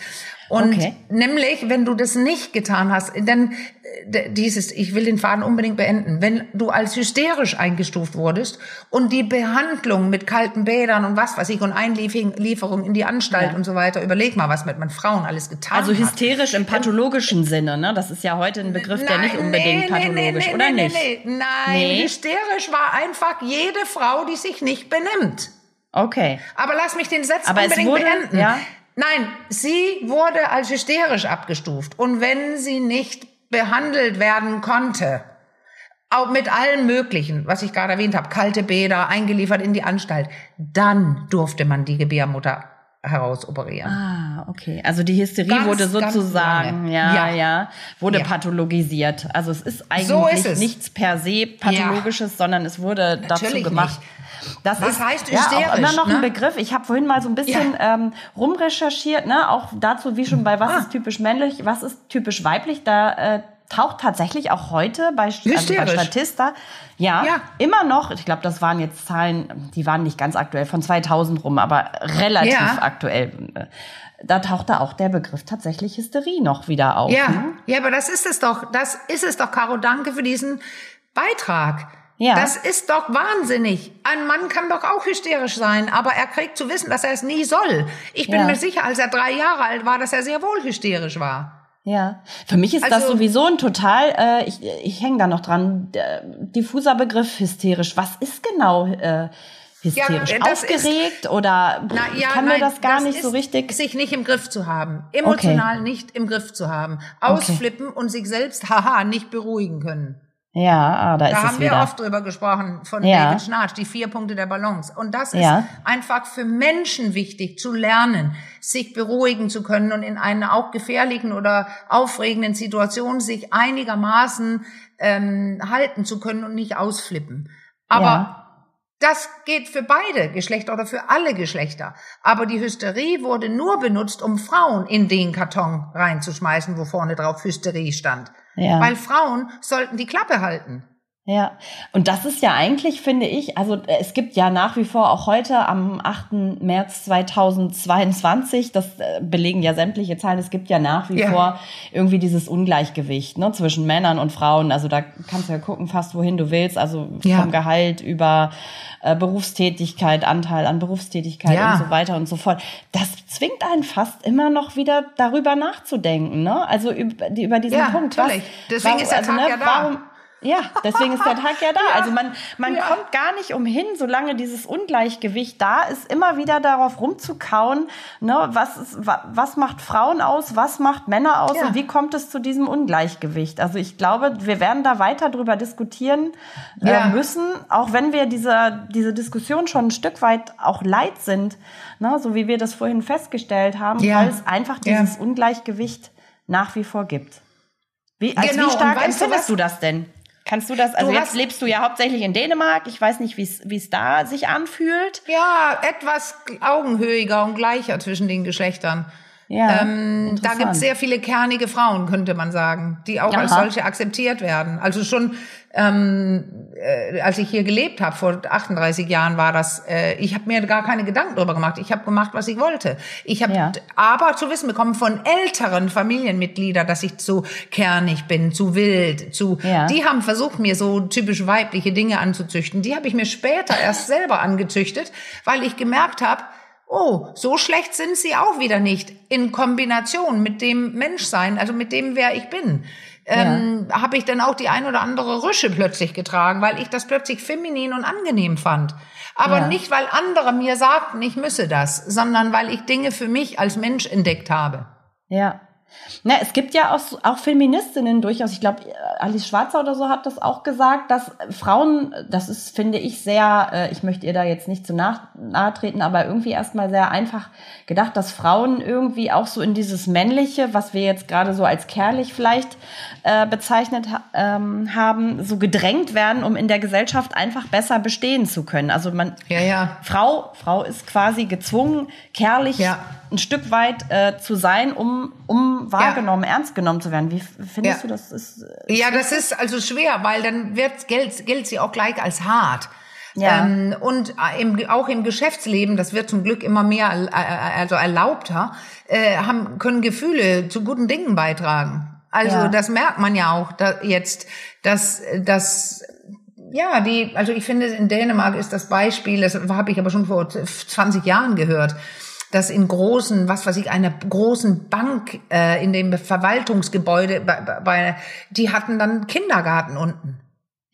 und
Okay.
nämlich wenn du das nicht getan hast dann äh, dieses ich will den Faden unbedingt beenden wenn du als hysterisch eingestuft wurdest und die Behandlung mit kalten Bädern und was weiß ich und Einlieferung in die Anstalt
Ja.
und so weiter überleg mal was mit man Frauen alles getan
Also
hat
hysterisch im pathologischen Sinne, ne? Das ist ja heute ein Begriff, der nicht unbedingt pathologisch, oder
nee,
nicht?
Nee, nee. Nein,
Nee?
hysterisch war einfach jede Frau, die sich nicht benimmt.
Okay.
Aber lass mich den Satz
Aber
unbedingt
wurde-
beenden.
ja.
Nein, sie wurde als hysterisch abgestuft. Und wenn sie nicht behandelt werden konnte, auch mit allem Möglichen, was ich gerade erwähnt habe, kalte Bäder, eingeliefert in die Anstalt, dann durfte man die Gebärmutter herausoperieren.
Ah, okay. Also die Hysterie
Ganz,
wurde sozusagen, ja, ja,
Ja.
wurde
Ja.
pathologisiert. Also es ist eigentlich
So ist es.
nichts per se pathologisches, sondern es wurde dazu
Natürlich
gemacht. Das
Was
ist
heißt
ja, auch immer noch ein
ne?
Begriff. Ich habe vorhin mal so ein bisschen ähm, rumrecherchiert, ne? auch dazu, wie schon bei was
Ah.
ist typisch männlich, was ist typisch weiblich. Da äh, taucht tatsächlich auch heute bei, also bei. Statista, ja,
Ja.
immer noch, ich glaube, das waren jetzt Zahlen, die waren nicht ganz aktuell, von 2000 rum, aber relativ
Ja.
aktuell. Da tauchte auch der Begriff tatsächlich Hysterie noch wieder auf.
Ja,
ne?
ja, aber das ist es doch. Das ist es doch, Caro. Danke für diesen Beitrag.
Ja.
Das ist doch wahnsinnig. Ein Mann kann doch auch hysterisch sein, aber er kriegt zu wissen, dass er es nie soll. Ich bin
Ja.
mir sicher, als er drei Jahre alt war, dass er sehr wohl hysterisch war.
Ja, für mich ist das
Also-
sowieso ein total, äh, ich, ich hänge da noch dran, diffuser Begriff hysterisch. Was ist genau äh, hysterisch?
Ja, das ist-
Aufgeregt oder
Na, ja,
kann mir
nein,
das gar nicht
ist,
so richtig?
Sich nicht im Griff zu haben. Emotional nicht im Griff zu haben. Ausflippen und sich selbst, haha, nicht beruhigen können.
Ja, ah, da, ist
Da
es
haben wir
wieder.
oft drüber gesprochen von
Ja.
David Schnarch, die vier Punkte der Balance. Und das ist
Ja.
einfach für Menschen wichtig, zu lernen, sich beruhigen zu können und in einer auch gefährlichen oder aufregenden Situation sich einigermaßen ähm, halten zu können und nicht ausflippen. Aber
Ja.
das geht für beide Geschlechter oder für alle Geschlechter. Aber die Hysterie wurde nur benutzt, um Frauen in den Karton reinzuschmeißen, wo vorne drauf Hysterie stand.
Ja.
Weil Frauen sollten die Klappe halten.
Ja, und das ist ja eigentlich, finde ich, also äh, es gibt ja nach wie vor auch heute am 8. März 2022, das äh, belegen ja sämtliche Zahlen, es gibt ja nach wie ja. vor irgendwie dieses Ungleichgewicht ne, zwischen Männern und Frauen. Also da kannst du ja gucken, fast wohin du willst, also ja. vom Gehalt über äh, Berufstätigkeit, Anteil an Berufstätigkeit ja. und so weiter und so fort. Das zwingt einen fast immer noch wieder darüber nachzudenken, ne? Also über, über diesen Punkt.
Natürlich. Was, Deswegen warum, ist der also, Tag ne, ja da. Warum,
ja, deswegen ist der Tag ja da. Ja. Also man, man ja. kommt gar nicht umhin, solange dieses Ungleichgewicht da ist, immer wieder darauf rumzukauen, ne, was, ist, was macht Frauen aus, was macht Männer aus ja. und wie kommt es zu diesem Ungleichgewicht. Also ich glaube, wir werden da weiter drüber diskutieren äh, müssen, auch wenn wir diese, diese Diskussion schon ein Stück weit auch leid sind, ne, so wie wir das vorhin festgestellt haben, weil es einfach dieses Ungleichgewicht nach wie vor gibt. Wie, als genau. wie stark empfindest du das denn? Kannst du das, also du jetzt lebst du ja hauptsächlich in Dänemark. Ich weiß nicht, wie es da sich anfühlt.
Ja, etwas augenhöhiger und gleicher zwischen den Geschlechtern. Ja, ähm, da gibt es sehr viele kernige Frauen, könnte man sagen, die auch Aha. als solche akzeptiert werden. Also schon ähm, äh, als ich hier gelebt habe, vor 38 Jahren war das, äh, ich habe mir gar keine Gedanken darüber gemacht. Ich habe gemacht, was ich wollte. Ich habe ja. aber zu wissen bekommen von älteren Familienmitgliedern, dass ich zu kernig bin, zu wild, zu. Ja. Die haben versucht, mir so typisch weibliche Dinge anzuzüchten. Die habe ich mir später erst selber angezüchtet, weil ich gemerkt habe, oh, so schlecht sind sie auch wieder nicht in Kombination mit dem Menschsein, also mit dem, wer ich bin. Ähm, ja. habe ich dann auch die ein oder andere Rüsche plötzlich getragen, weil ich das plötzlich feminin und angenehm fand. Aber ja. nicht, weil andere mir sagten, ich müsse das, sondern weil ich Dinge für mich als Mensch entdeckt habe.
Ja. Na, es gibt ja auch, auch Feministinnen durchaus. Ich glaube, Alice Schwarzer oder so hat das auch gesagt, dass Frauen, das ist, finde ich, sehr, äh, ich möchte ihr da jetzt nicht zu nach, nahe treten, aber irgendwie erstmal sehr einfach gedacht, dass Frauen irgendwie auch so in dieses Männliche, was wir jetzt gerade so als kerlich vielleicht äh, bezeichnet ähm, haben, so gedrängt werden, um in der Gesellschaft einfach besser bestehen zu können. Also man,
ja, ja.
Frau, Frau ist quasi gezwungen, kerlich ja ein Stück weit äh, zu sein, um, um wahrgenommen, ja. ernst genommen zu werden. Wie findest ja. du das? Ist,
äh, ja, das ist also schwer, weil dann wird, gilt, gilt sie auch gleich als hart. Ja. Ähm, und äh, im, auch im Geschäftsleben, das wird zum Glück immer mehr äh, also erlaubter, äh, haben, können Gefühle zu guten Dingen beitragen. Also ja. das merkt man ja auch da jetzt, dass, dass ja, die, also ich finde, in Dänemark ist das Beispiel, das habe ich aber schon vor 20 Jahren gehört, dass in großen, was weiß ich, einer großen Bank äh, in dem Verwaltungsgebäude, bei, bei, die hatten dann Kindergarten unten.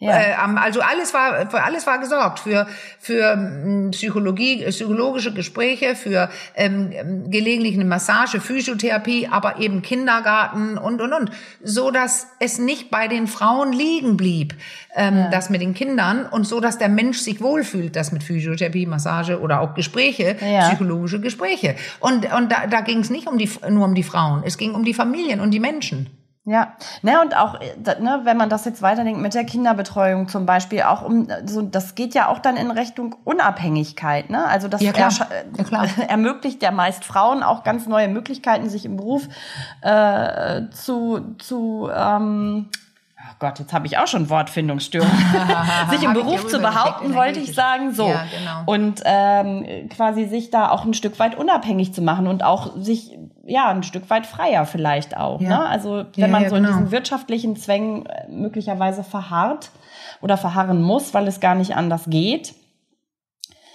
Ja. Äh, also alles war für alles war gesorgt für für hm, Psychologie psychologische Gespräche für ähm, gelegentlich eine Massage Physiotherapie aber eben Kindergarten und und und so dass es nicht bei den Frauen liegen blieb ähm, ja. das mit den Kindern und so dass der Mensch sich wohlfühlt das mit Physiotherapie Massage oder auch Gespräche ja. psychologische Gespräche und und da, da ging es nicht um die nur um die Frauen es ging um die Familien und die Menschen
ja, ne, und auch, äh, ne, wenn man das jetzt weiterdenkt mit der Kinderbetreuung zum Beispiel, auch um, so, das geht ja auch dann in Richtung Unabhängigkeit, ne? Also das ja, klar. Ja, klar. ermöglicht ja meist Frauen auch ganz neue Möglichkeiten, sich im Beruf äh, zu, zu ähm, oh Gott, jetzt habe ich auch schon Wortfindungsstörung, sich im Beruf zu behaupten, wollte ich sagen, so. Ja, genau. Und ähm, quasi sich da auch ein Stück weit unabhängig zu machen und auch sich ja, ein Stück weit freier vielleicht auch. Ja. Ne? Also wenn ja, man so genau. in diesen wirtschaftlichen Zwängen äh, möglicherweise verharrt oder verharren muss, weil es gar nicht anders geht.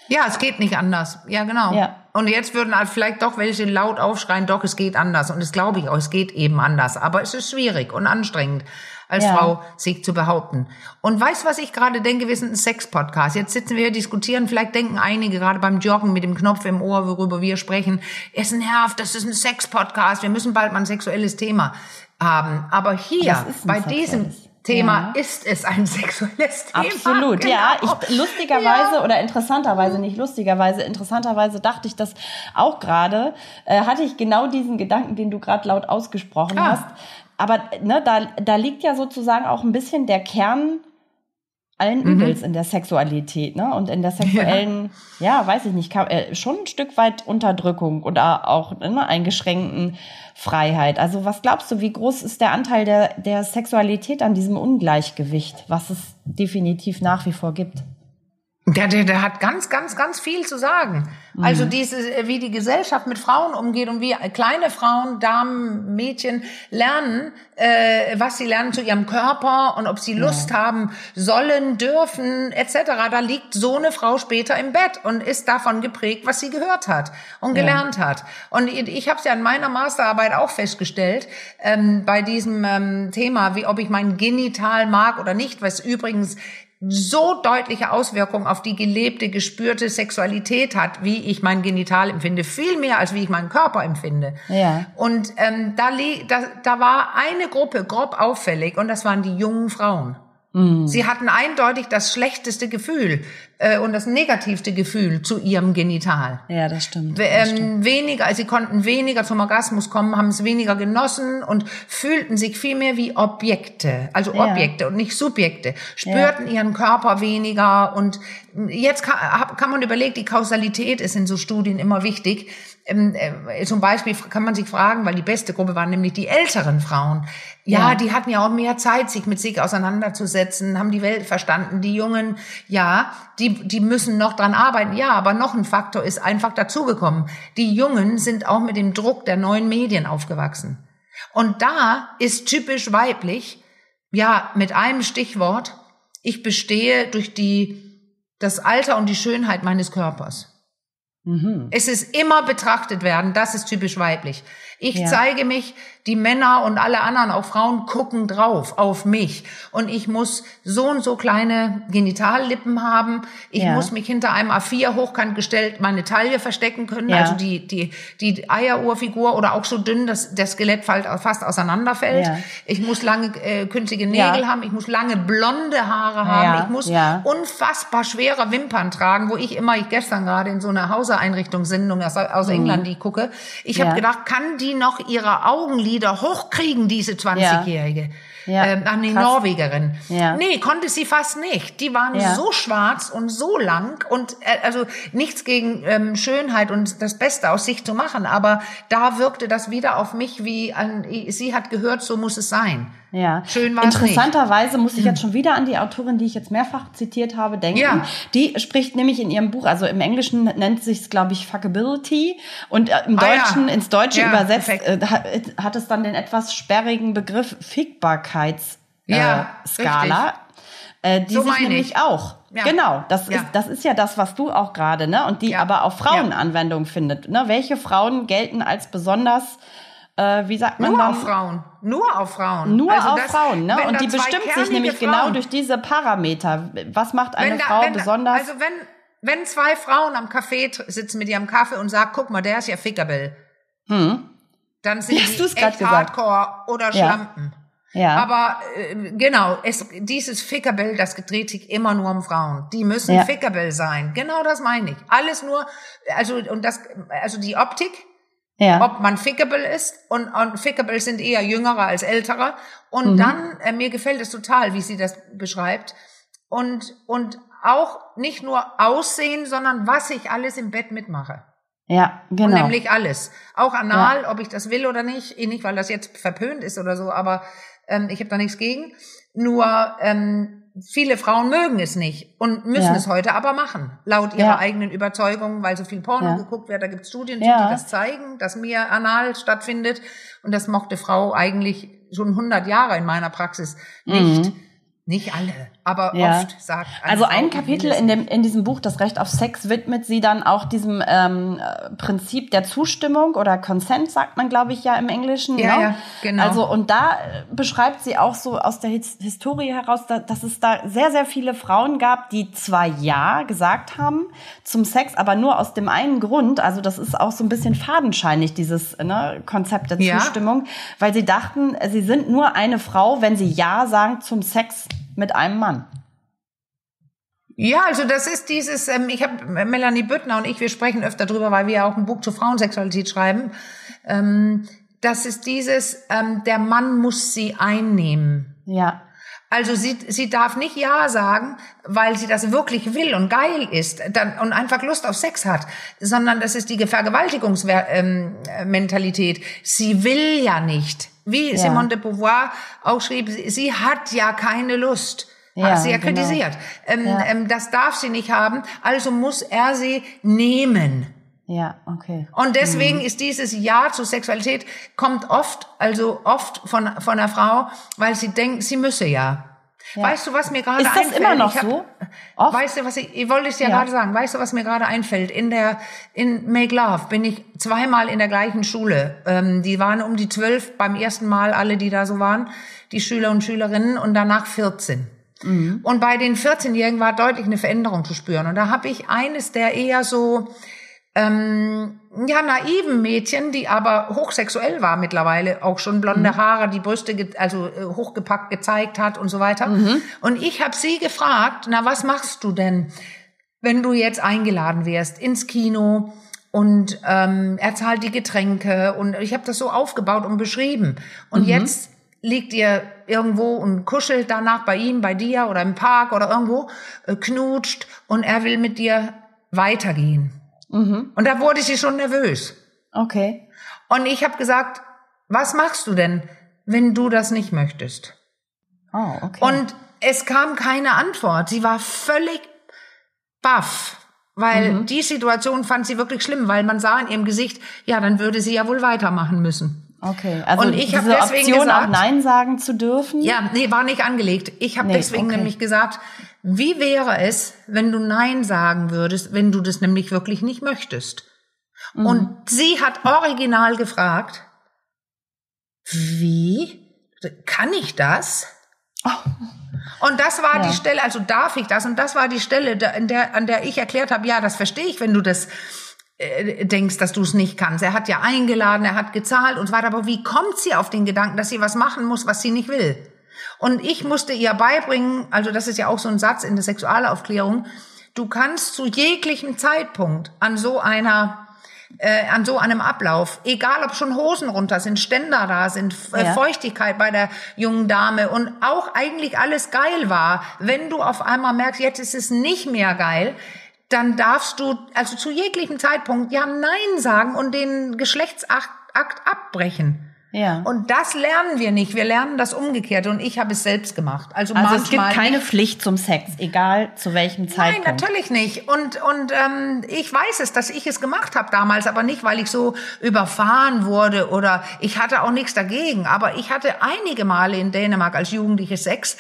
Ja, es geht nicht anders. Ja, genau. Ja. Und jetzt würden halt vielleicht doch welche laut aufschreien, doch, es geht anders. Und das glaube ich auch, es geht eben anders. Aber es ist schwierig und anstrengend als ja. Frau sich zu behaupten. Und weißt was ich gerade denke? Wir sind ein Sex-Podcast. Jetzt sitzen wir hier, diskutieren. Vielleicht denken einige gerade beim Joggen mit dem Knopf im Ohr, worüber wir sprechen, es nervt, das ist ein Sex-Podcast. Wir müssen bald mal ein sexuelles Thema haben. Aber hier, bei diesem Thema ja. ist es ein sexuelles Thema.
Absolut, genau. ja. Ich, lustigerweise ja. oder interessanterweise, nicht lustigerweise, interessanterweise dachte ich das auch gerade, äh, hatte ich genau diesen Gedanken, den du gerade laut ausgesprochen ah. hast aber ne, da, da liegt ja sozusagen auch ein bisschen der Kern allen mhm. Übels in der Sexualität, ne? Und in der sexuellen, ja, ja weiß ich nicht, kann, äh, schon ein Stück weit Unterdrückung oder auch ne, eingeschränkten Freiheit. Also was glaubst du, wie groß ist der Anteil der, der Sexualität an diesem Ungleichgewicht, was es definitiv nach wie vor gibt?
Der, der, der hat ganz, ganz, ganz viel zu sagen. Also mhm. Also diese, wie die Gesellschaft mit Frauen umgeht und wie kleine Frauen, Damen, Mädchen lernen, äh, was sie lernen zu ihrem Körper und ob sie Lust ja. haben sollen, dürfen, etc. Da liegt so eine Frau später im Bett und ist davon geprägt, was sie gehört hat und gelernt ja. hat. Und ich, ich habe es ja in meiner Masterarbeit auch festgestellt, ähm, bei diesem ähm, Thema, wie ob ich mein Genital mag oder nicht, was übrigens so deutliche Auswirkungen auf die gelebte, gespürte Sexualität hat, wie ich mein Genital empfinde, viel mehr als wie ich meinen Körper empfinde. Ja. Und ähm, da, da, da war eine Gruppe grob auffällig und das waren die jungen Frauen. Mhm. Sie hatten eindeutig das schlechteste Gefühl äh, und das negativste Gefühl zu ihrem Genital.
Ja, das stimmt.
Das
ähm,
stimmt. Weniger, also sie konnten weniger zum Orgasmus kommen, haben es weniger genossen und fühlten sich viel mehr wie Objekte, also ja. Objekte und nicht Subjekte, spürten ja. ihren Körper weniger und jetzt kann, kann man überlegen, die Kausalität ist in so Studien immer wichtig. Ähm, äh, zum Beispiel kann man sich fragen, weil die beste Gruppe waren nämlich die älteren Frauen. Ja, ja, die hatten ja auch mehr Zeit, sich mit sich auseinanderzusetzen, haben die Welt verstanden. Die Jungen, ja, die, die müssen noch dran arbeiten. Ja, aber noch ein Faktor ist einfach dazugekommen. Die Jungen sind auch mit dem Druck der neuen Medien aufgewachsen. Und da ist typisch weiblich, ja, mit einem Stichwort, ich bestehe durch die, das Alter und die Schönheit meines Körpers. Mhm. Es ist immer betrachtet werden, das ist typisch weiblich. Ich ja. zeige mich, die Männer und alle anderen, auch Frauen, gucken drauf auf mich. Und ich muss so und so kleine Genitallippen haben. Ich ja. muss mich hinter einem A4 hochkant gestellt meine Taille verstecken können. Ja. Also die, die, die Eieruhrfigur oder auch so dünn, dass der Skelett fast auseinanderfällt. Ich muss lange äh, künstliche Nägel haben. Ich muss lange blonde Haare haben. Ich muss unfassbar schwere Wimpern tragen, wo ich immer, ich gestern gerade in so einer Hauseeinrichtungssendung aus, aus mhm. England, die ich gucke. Ich habe gedacht, kann die noch ihre Augenlider hochkriegen, diese 20-Jährige? Ja. Ähm, ach nee, Norwegerin. Ja. Nee, konnte sie fast nicht. Die waren ja. so schwarz und so lang und äh, also nichts gegen ähm, Schönheit und das Beste aus sich zu machen, aber da wirkte das wieder auf mich wie ein, sie hat gehört, so muss es sein.
Ja. Schön war Interessanterweise muss ich jetzt schon wieder an die Autorin, die ich jetzt mehrfach zitiert habe, denken. Ja. Die spricht nämlich in ihrem Buch, also im Englischen nennt sich es, glaube ich, Fuckability und äh, im Deutschen, ah, ja. ins Deutsche ja, übersetzt, äh, hat, hat, es dann den etwas sperrigen Begriff Fickbarkeitsskala. Äh, äh, die so sich nämlich ich. auch. Ja. Genau, das ja. ist das ist ja das, was du auch gerade, ne? Und die ja. aber auf Frauen Anwendung findet. Ne? Welche Frauen gelten als besonders äh, wie sagt man
Nur
dann?
auf Frauen. Nur auf Frauen.
Nur also auf das, Frauen, ne? Und die bestimmt sich nämlich genau Frauen, genau durch diese Parameter. Was macht eine da, Frau da, besonders?
Also wenn, wenn zwei Frauen am Café sitzen mit ihrem Kaffee und sagen, guck mal, der ist ja Fickerbell. Hm. Dann sind Wie die echt gesagt? Hardcore oder Schlampen. Ja. ja. Aber äh, genau, es, dieses Fickerbell, das dreht sich immer nur um Frauen. Die müssen ja. Fickerbell sein. Genau das meine ich. Alles nur, also und das, also die Optik, ja. ob man fickable ist und, und fickable sind eher jüngere als ältere. Und mhm. dann, äh, mir gefällt es total, wie sie das beschreibt. Und, und auch nicht nur Aussehen, sondern was ich alles im Bett mitmache.
Ja, genau. Und
nämlich alles. Auch anal, ja. ob ich das will oder nicht. Eh nicht, weil das jetzt verpönt ist oder so, aber ähm, ich habe da nichts gegen. Nur ähm, viele Frauen mögen es nicht und müssen ja. es heute aber machen, laut ihrer ja. eigenen Überzeugung, weil so viel Porno ja. geguckt wird. Da gibt es Studien, die das zeigen, dass mehr anal stattfindet. Und das mochte Frau eigentlich schon 100 Jahre in meiner Praxis nicht. Mhm. Nicht alle, aber ja. oft sagt.
Also ein Kapitel in dem in diesem Buch, das Recht auf Sex, widmet sie dann auch diesem ähm, Prinzip der Zustimmung oder Consent, sagt man, glaube ich, ja im Englischen. Ja, ne? ja, genau. Also und da äh, beschreibt sie auch so aus der Historie heraus, dass es da sehr sehr viele Frauen gab, die zwar ja gesagt haben zum Sex, aber nur aus dem einen Grund. Also das ist auch so ein bisschen fadenscheinig dieses ne, Konzept der Zustimmung, ja. weil sie dachten, sie sind nur eine Frau, wenn sie ja sagen zum Sex mit einem Mann.
Ja, also das ist dieses, ähm, ich habe Melanie Büttner und ich, wir sprechen öfter drüber, weil wir ja auch ein Buch zur Frauensexualität schreiben. Ähm, das ist dieses, ähm, der Mann muss sie einnehmen.
Ja.
Also sie, sie darf nicht Ja sagen, weil sie das wirklich will und geil ist dann, und einfach Lust auf Sex hat, sondern das ist die Vergewaltigungsmentalität. Sie will ja nicht. Wie ja. Simone de Beauvoir auch schrieb, sie hat ja keine Lust. Ja, hat sie ja genau. kritisiert. Ähm, ja. Ähm, das darf sie nicht haben, also muss er sie nehmen.
Ja, okay.
Und deswegen mhm. ist dieses Ja zur Sexualität kommt oft, also oft von, von einer Frau, weil sie denkt, sie müsse ja. Ja. Weißt du, was mir gerade einfällt?
Ist das immer noch hab, so?
Oft? Weißt du, was ich, ich wollte es dir ja. gerade sagen. Weißt du, was mir gerade einfällt? In der, in Make Love bin ich zweimal in der gleichen Schule. Ähm, die waren um die zwölf beim ersten Mal alle, die da so waren, die Schüler und Schülerinnen und danach 14. Mhm. Und bei den 14-Jährigen war deutlich eine Veränderung zu spüren. Und da habe ich eines der eher so, ähm, ja, naiven Mädchen, die aber hochsexuell war mittlerweile, auch schon blonde mhm. Haare, die Brüste also äh, hochgepackt gezeigt hat und so weiter. Mhm. Und ich habe sie gefragt, na, was machst du denn, wenn du jetzt eingeladen wärst ins Kino und ähm, er zahlt die Getränke und ich habe das so aufgebaut und beschrieben. Und mhm. jetzt liegt ihr irgendwo und kuschelt danach bei ihm, bei dir oder im Park oder irgendwo, äh, knutscht und er will mit dir weitergehen. Mhm. Und da wurde sie schon nervös.
Okay.
Und ich habe gesagt, was machst du denn, wenn du das nicht möchtest?
Oh, okay.
Und es kam keine Antwort. Sie war völlig baff, weil mhm. die Situation fand sie wirklich schlimm, weil man sah in ihrem Gesicht, ja, dann würde sie ja wohl weitermachen müssen.
Okay, also und ich diese deswegen Option gesagt, auch Nein sagen zu dürfen?
Ja, nee, war nicht angelegt. Ich habe nee, deswegen okay. nämlich gesagt, wie wäre es, wenn du Nein sagen würdest, wenn du das nämlich wirklich nicht möchtest? Mhm. Und sie hat original gefragt, wie? Kann ich das? Oh. Und das war ja. die Stelle, also darf ich das? Und das war die Stelle, an der, an der ich erklärt habe, ja, das verstehe ich, wenn du das äh, denkst, dass du es nicht kannst. Er hat ja eingeladen, er hat gezahlt und so weiter. Aber wie kommt sie auf den Gedanken, dass sie was machen muss, was sie nicht will? Und ich musste ihr beibringen, also das ist ja auch so ein Satz in der Sexualaufklärung, du kannst zu jeglichem Zeitpunkt an so einer äh, an so einem Ablauf, egal ob schon Hosen runter sind, Ständer da sind, äh, ja. Feuchtigkeit bei der jungen Dame und auch eigentlich alles geil war, wenn du auf einmal merkst, jetzt ist es nicht mehr geil, dann darfst du also zu jeglichem Zeitpunkt ja Nein sagen und den Geschlechtsakt abbrechen.
Ja.
Und das lernen wir nicht. Wir lernen das umgekehrt und ich habe es selbst gemacht. Also,
also es gibt keine nicht. Pflicht zum Sex, egal zu welchem Zeitpunkt.
Nein, natürlich nicht. Und und ähm, ich weiß es, dass ich es gemacht habe damals, aber nicht, weil ich so überfahren wurde oder ich hatte auch nichts dagegen. Aber ich hatte einige Male in Dänemark als Jugendliche Sex,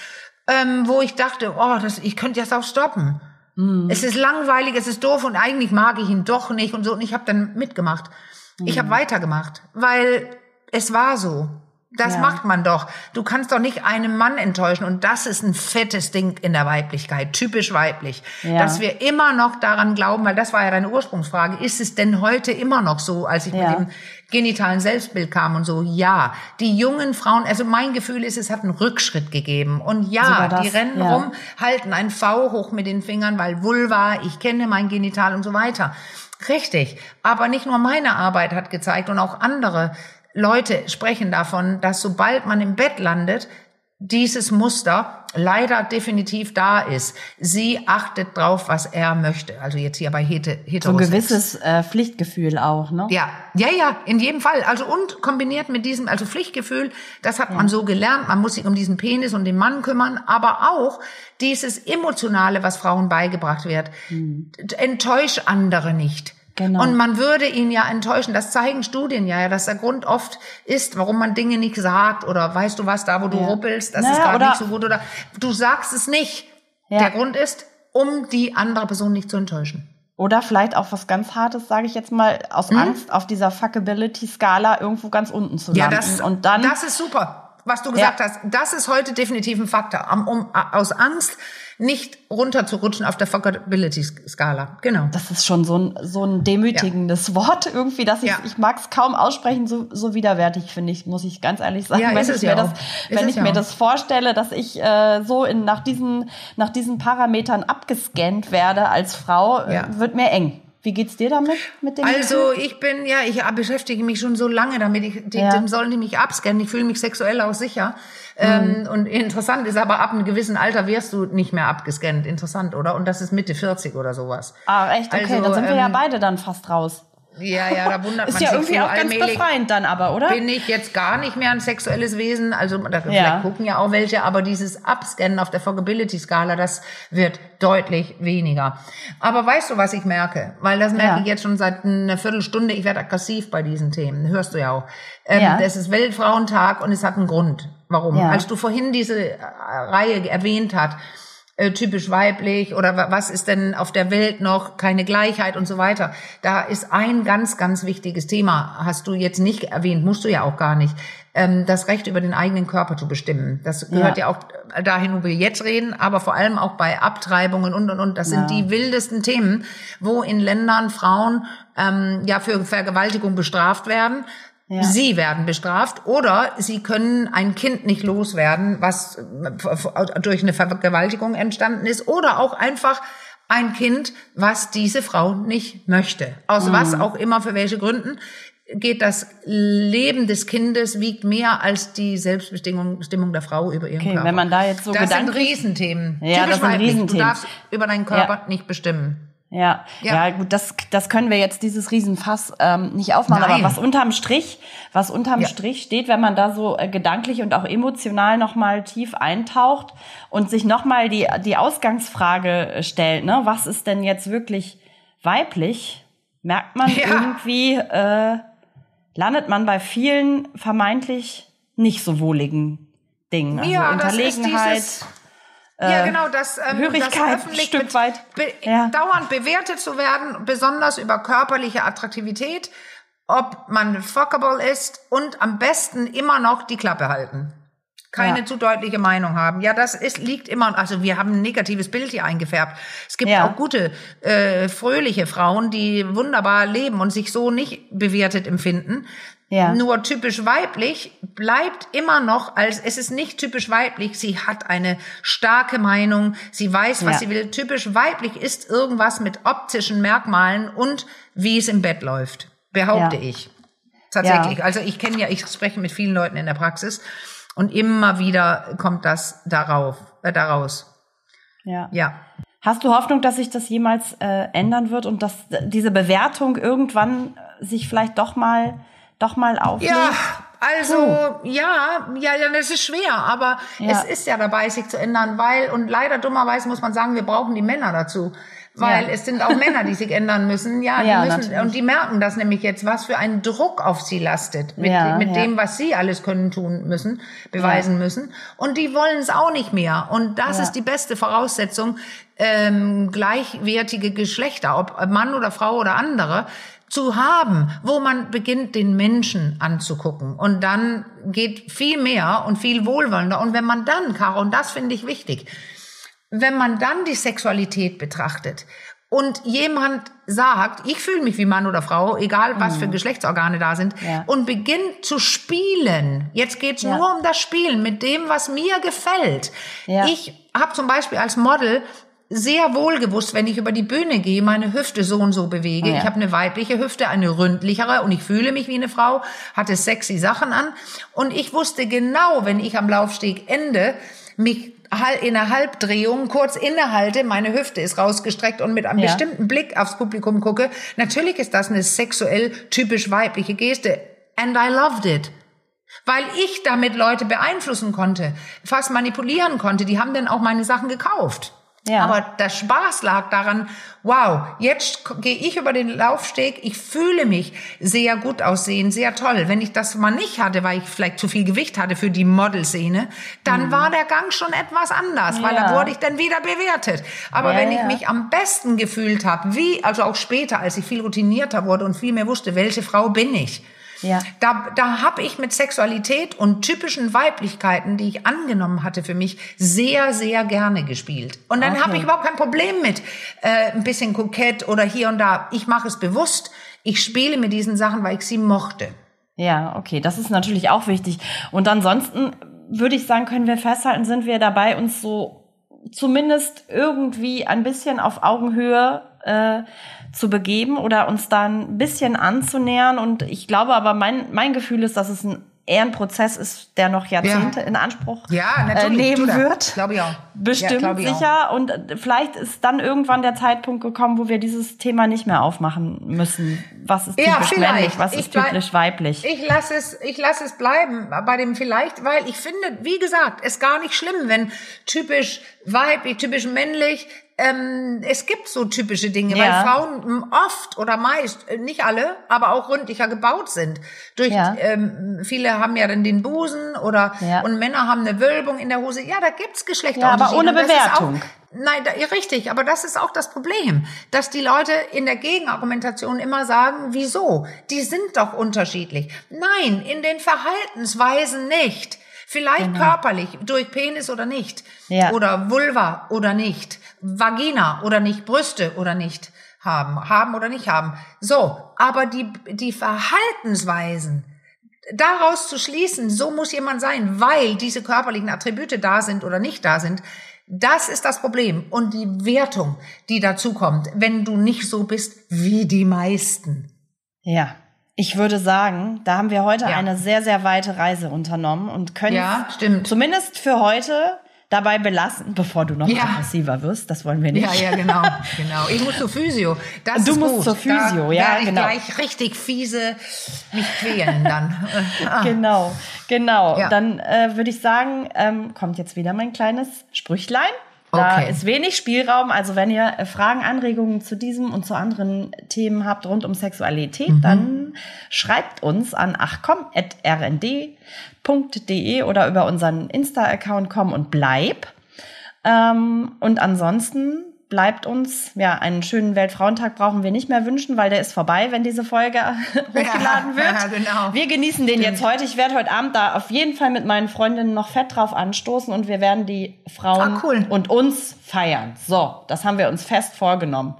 ähm, wo ich dachte, oh, das, ich könnte jetzt auch stoppen. Mhm. Es ist langweilig, es ist doof und eigentlich mag ich ihn doch nicht und so. Und ich habe dann mitgemacht. Mhm. Ich habe weitergemacht, weil es war so. Das ja. macht man doch. Du kannst doch nicht einen Mann enttäuschen. Und das ist ein fettes Ding in der Weiblichkeit, typisch weiblich. Ja. Dass wir immer noch daran glauben, weil das war ja deine Ursprungsfrage, ist es denn heute immer noch so, als ich ja. mit dem genitalen Selbstbild kam und so? Ja. Die jungen Frauen, also mein Gefühl ist, es hat einen Rückschritt gegeben. Und ja, das, die rennen rum, halten ein V hoch mit den Fingern, weil Vulva, ich kenne mein Genital und so weiter. Richtig. Aber nicht nur meine Arbeit hat gezeigt und auch andere Leute sprechen davon, dass sobald man im Bett landet, dieses Muster leider definitiv da ist. Sie achtet drauf, was er möchte. Also jetzt hier bei Heterosex.
So ein gewisses äh, Pflichtgefühl auch, ne?
Ja, ja, ja, in jedem Fall. Also und kombiniert mit diesem, also Pflichtgefühl, das hat ja. man so gelernt. Man muss sich um diesen Penis und den Mann kümmern, aber auch dieses Emotionale, was Frauen beigebracht wird. Hm. Enttäusch andere nicht. Genau. Und man würde ihn ja enttäuschen. Das zeigen Studien ja, dass der Grund oft ist, warum man Dinge nicht sagt oder weißt du was, da wo du ja. ruppelst, das naja, ist gerade nicht so gut oder du sagst es nicht. Ja. Der Grund ist, um die andere Person nicht zu enttäuschen.
Oder vielleicht auch was ganz Hartes, sage ich jetzt mal, aus hm? Angst auf dieser Fuckability-Skala irgendwo ganz unten zu landen.
Ja, das, und dann, das ist super, was du gesagt ja. hast. Das ist heute definitiv ein Faktor. Um, um, aus Angst nicht runterzurutschen auf der Fuckability-Skala. Genau.
Das ist schon so ein, so ein demütigendes ja. Wort irgendwie, dass ich, ja. ich mag es kaum aussprechen, so, so widerwärtig finde ich, muss ich ganz ehrlich sagen. Ja, wenn ich, mir, das, wenn ich mir das vorstelle, dass ich äh, so in, nach, diesen, nach diesen Parametern abgescannt werde als Frau, äh, wird mir eng Wie geht's dir damit? Mit dem
also ich bin, ja, ich beschäftige mich schon so lange damit. Ich, die, ja. Dann sollen die mich abscannen. Ich fühle mich sexuell auch sicher. Ähm, mhm. und interessant ist aber, ab einem gewissen Alter wirst du nicht mehr abgescannt. Interessant, oder? Und das ist Mitte 40 oder sowas.
Ah, echt? Okay, also, dann sind wir ähm, ja beide dann fast raus.
Ja, ja, da wundert
ist
man
ja
sich
irgendwie
so
auch ganz befreiend dann aber, oder?
Bin ich jetzt gar nicht mehr ein sexuelles Wesen, also da vielleicht gucken ja auch welche, aber dieses Upscannen auf der Forgability-Skala, das wird deutlich weniger. Aber weißt du, was ich merke? Weil das merke ja. ich jetzt schon seit einer Viertelstunde, ich werde aggressiv bei diesen Themen, hörst du ja auch. Ähm, ja. Das ist Weltfrauentag und es hat einen Grund. Warum? Ja. Als du vorhin diese äh, Reihe erwähnt hast, äh, typisch weiblich oder was ist denn auf der Welt noch keine Gleichheit und so weiter. Da ist ein ganz, ganz wichtiges Thema, hast du jetzt nicht erwähnt, musst du ja auch gar nicht, ähm, das Recht über den eigenen Körper zu bestimmen. Das gehört ja, ja auch dahin, wo wir jetzt reden, aber vor allem auch bei Abtreibungen und und und. Das sind ja. die wildesten Themen, wo in Ländern Frauen ähm, ja für Vergewaltigung bestraft werden ja. Sie werden bestraft oder sie können ein Kind nicht loswerden, was äh, durch eine Vergewaltigung entstanden ist oder auch einfach ein Kind, was diese Frau nicht möchte. Aus mhm. was auch immer, für welche Gründen geht das Leben des Kindes wiegt mehr als die Selbstbestimmung Bestimmung der Frau über ihren
okay,
Körper.
Wenn man da jetzt so
das sind Riesenthemen.
Ja, Typisch das sind Riesenthemen. Du
darfst über deinen Körper ja. nicht bestimmen.
Ja, ja, ja, gut, das, das können wir jetzt dieses Riesenfass ähm, nicht aufmachen. Nein. Aber was unterm Strich, was unterm ja. Strich steht, wenn man da so äh, gedanklich und auch emotional nochmal tief eintaucht und sich nochmal die, die Ausgangsfrage äh, stellt, ne, was ist denn jetzt wirklich weiblich, merkt man ja. irgendwie, äh, landet man bei vielen vermeintlich nicht so wohligen Dingen. Also ja, Unterlegenheit. Das ist
ja, äh, genau, das, ähm,
Hörigkeit das öffentlich Stück weit.
Be ja. dauernd bewertet zu werden, besonders über körperliche Attraktivität, ob man fuckable ist und am besten immer noch die Klappe halten. Keine ja. zu deutliche Meinung haben. Ja, das ist, liegt immer, also wir haben ein negatives Bild hier eingefärbt. Es gibt ja. auch gute, äh, fröhliche Frauen, die wunderbar leben und sich so nicht bewertet empfinden. Ja. Nur typisch weiblich bleibt immer noch als, es ist nicht typisch weiblich, sie hat eine starke Meinung, sie weiß, was ja. sie will. Typisch weiblich ist irgendwas mit optischen Merkmalen und wie es im Bett läuft, behaupte ja. ich. Tatsächlich. Also ich kenne ja, ich spreche mit vielen Leuten in der Praxis und immer wieder kommt das darauf, äh, daraus.
Ja. Ja. Hast du Hoffnung, dass sich das jemals äh, ändern wird und dass diese Bewertung irgendwann sich vielleicht doch mal doch mal auflegt?
Ja, also Puh. ja, ja, ja, das ist schwer, aber ja. es ist ja dabei, sich zu ändern, weil und leider dummerweise muss man sagen, wir brauchen die Männer dazu. Weil ja. es sind auch Männer, die sich ändern müssen. Ja, die ja, müssen, natürlich. und die merken das nämlich jetzt, was für ein Druck auf sie lastet. Mit, mit dem, was sie alles können tun müssen, beweisen müssen. Und die wollen es auch nicht mehr. Und das ist die beste Voraussetzung, ähm, gleichwertige Geschlechter, ob Mann oder Frau oder andere, zu haben, wo man beginnt, den Menschen anzugucken. Und dann geht viel mehr und viel wohlwollender. Und wenn man dann, Caro, und das finde ich wichtig, wenn man dann die Sexualität betrachtet und jemand sagt, ich fühle mich wie Mann oder Frau, egal was mhm. für Geschlechtsorgane da sind, ja. und beginnt zu spielen. Jetzt geht's ja. nur um das Spielen mit dem, was mir gefällt. Ja. Ich habe zum Beispiel als Model sehr wohl gewusst, wenn ich über die Bühne gehe, meine Hüfte so und so bewege. Ja. Ich habe eine weibliche Hüfte, eine ründlichere und ich fühle mich wie eine Frau, hatte sexy Sachen an und ich wusste genau, wenn ich am Laufsteg ende, mich in einer Halbdrehung kurz innehalte, meine Hüfte ist rausgestreckt und mit einem ja. bestimmten Blick aufs Publikum gucke. Natürlich ist das eine sexuell typisch weibliche Geste. And I loved it. Weil ich damit Leute beeinflussen konnte, fast manipulieren konnte. Die haben dann auch meine Sachen gekauft. Ja. Aber der Spaß lag daran, wow, jetzt gehe ich über den Laufsteg, ich fühle mich sehr gut aussehen, sehr toll. Wenn ich das mal nicht hatte, weil ich vielleicht zu viel Gewicht hatte für die Modelszene, dann mhm. war der Gang schon etwas anders, weil ja. da wurde ich dann wieder bewertet. Aber ja, wenn ich mich am besten gefühlt habe, wie, also auch später, als ich viel routinierter wurde und viel mehr wusste, welche Frau bin ich, ja. Da, da habe ich mit Sexualität und typischen Weiblichkeiten, die ich angenommen hatte für mich, sehr, sehr gerne gespielt. Und dann okay. habe ich überhaupt kein Problem mit äh, ein bisschen kokett oder hier und da. Ich mache es bewusst. Ich spiele mit diesen Sachen, weil ich sie mochte.
Ja, okay, das ist natürlich auch wichtig. Und ansonsten würde ich sagen, können wir festhalten, sind wir dabei, uns so zumindest irgendwie ein bisschen auf Augenhöhe äh, zu begeben oder uns da ein bisschen anzunähern. Und ich glaube aber, mein, mein Gefühl ist, dass es ein eher ein Prozess ist, der noch Jahrzehnte ja. in Anspruch
ja,
äh, nehmen wird.
Glaube ich auch.
Bestimmt ja, sicher. Auch. Und äh, vielleicht ist dann irgendwann der Zeitpunkt gekommen, wo wir dieses Thema nicht mehr aufmachen müssen. Was ist typisch ja, männlich, was ist typisch weiblich?
Ich lasse es, ich lasse es bleiben bei dem vielleicht, weil ich finde, wie gesagt, es gar nicht schlimm, wenn typisch weiblich, typisch männlich ähm, es gibt so typische Dinge, ja. weil Frauen oft oder meist, äh, nicht alle, aber auch ründlicher gebaut sind. Durch ja. ähm, viele haben ja dann den Busen oder ja. und Männer haben eine Wölbung in der Hose. Ja, da gibt's Geschlechterunterschiede.
Ja, aber ohne Bewertung.
Nein, da, richtig, aber das ist auch das Problem, dass die Leute in der Gegenargumentation immer sagen, wieso? Die sind doch unterschiedlich. Nein, in den Verhaltensweisen nicht. Vielleicht genau. körperlich, durch Penis oder nicht. Ja. Oder Vulva oder nicht. Vagina oder nicht. Brüste oder nicht haben. Haben oder nicht haben. So. Aber die, die Verhaltensweisen, daraus zu schließen, so muss jemand sein, weil diese körperlichen Attribute da sind oder nicht da sind, das ist das Problem. Und die Wertung, die dazu kommt, wenn du nicht so bist wie die meisten.
Ja. Ich würde sagen, da haben wir heute ja. eine sehr, sehr weite Reise unternommen und können
ja, stimmt.
zumindest für heute dabei belassen, bevor du noch ja. aggressiver wirst. Das wollen wir nicht.
Ja, ja, genau, genau. Ich muss zur Physio. Das
du musst
gut.
zur Physio,
da
ja,
ich
genau.
gleich richtig fiese mich quälen dann.
ah. Genau, genau. Ja. Dann äh, würde ich sagen, ähm, kommt jetzt wieder mein kleines Sprüchlein. Da okay. ist wenig Spielraum. Also wenn ihr äh, Fragen, Anregungen zu diesem und zu anderen Themen habt rund um Sexualität, mhm. dann schreibt uns an achcom.rnd.de oder über unseren Insta-Account komm und bleib. Ähm, und ansonsten bleibt uns, ja, einen schönen Weltfrauentag brauchen wir nicht mehr wünschen, weil der ist vorbei, wenn diese Folge hochgeladen wird. Ja, genau. Wir genießen den Stimmt. jetzt heute. Ich werde heute Abend da auf jeden Fall mit meinen Freundinnen noch fett drauf anstoßen und wir werden die Frauen
ah, cool.
und uns feiern. So, das haben wir uns fest vorgenommen.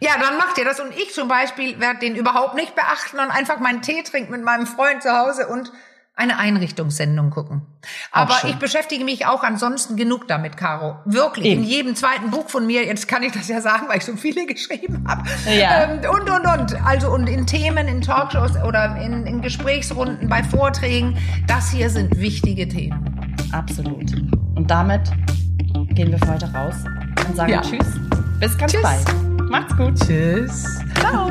Ja, dann macht ihr das. Und ich zum Beispiel werde den überhaupt nicht beachten und einfach meinen Tee trinken mit meinem Freund zu Hause und eine Einrichtungssendung gucken. Aber ich beschäftige mich auch ansonsten genug damit, Caro. Wirklich. Eben. In jedem zweiten Buch von mir, jetzt kann ich das ja sagen, weil ich so viele geschrieben habe. Ja. Ähm, und, und, und. Also, und in Themen, in Talkshows oder in, in Gesprächsrunden, bei Vorträgen. Das hier sind wichtige Themen.
Absolut. Und damit gehen wir für heute raus und sagen ja. Tschüss. Bis ganz Tschüss. bald. Macht's gut.
Tschüss.
Ciao.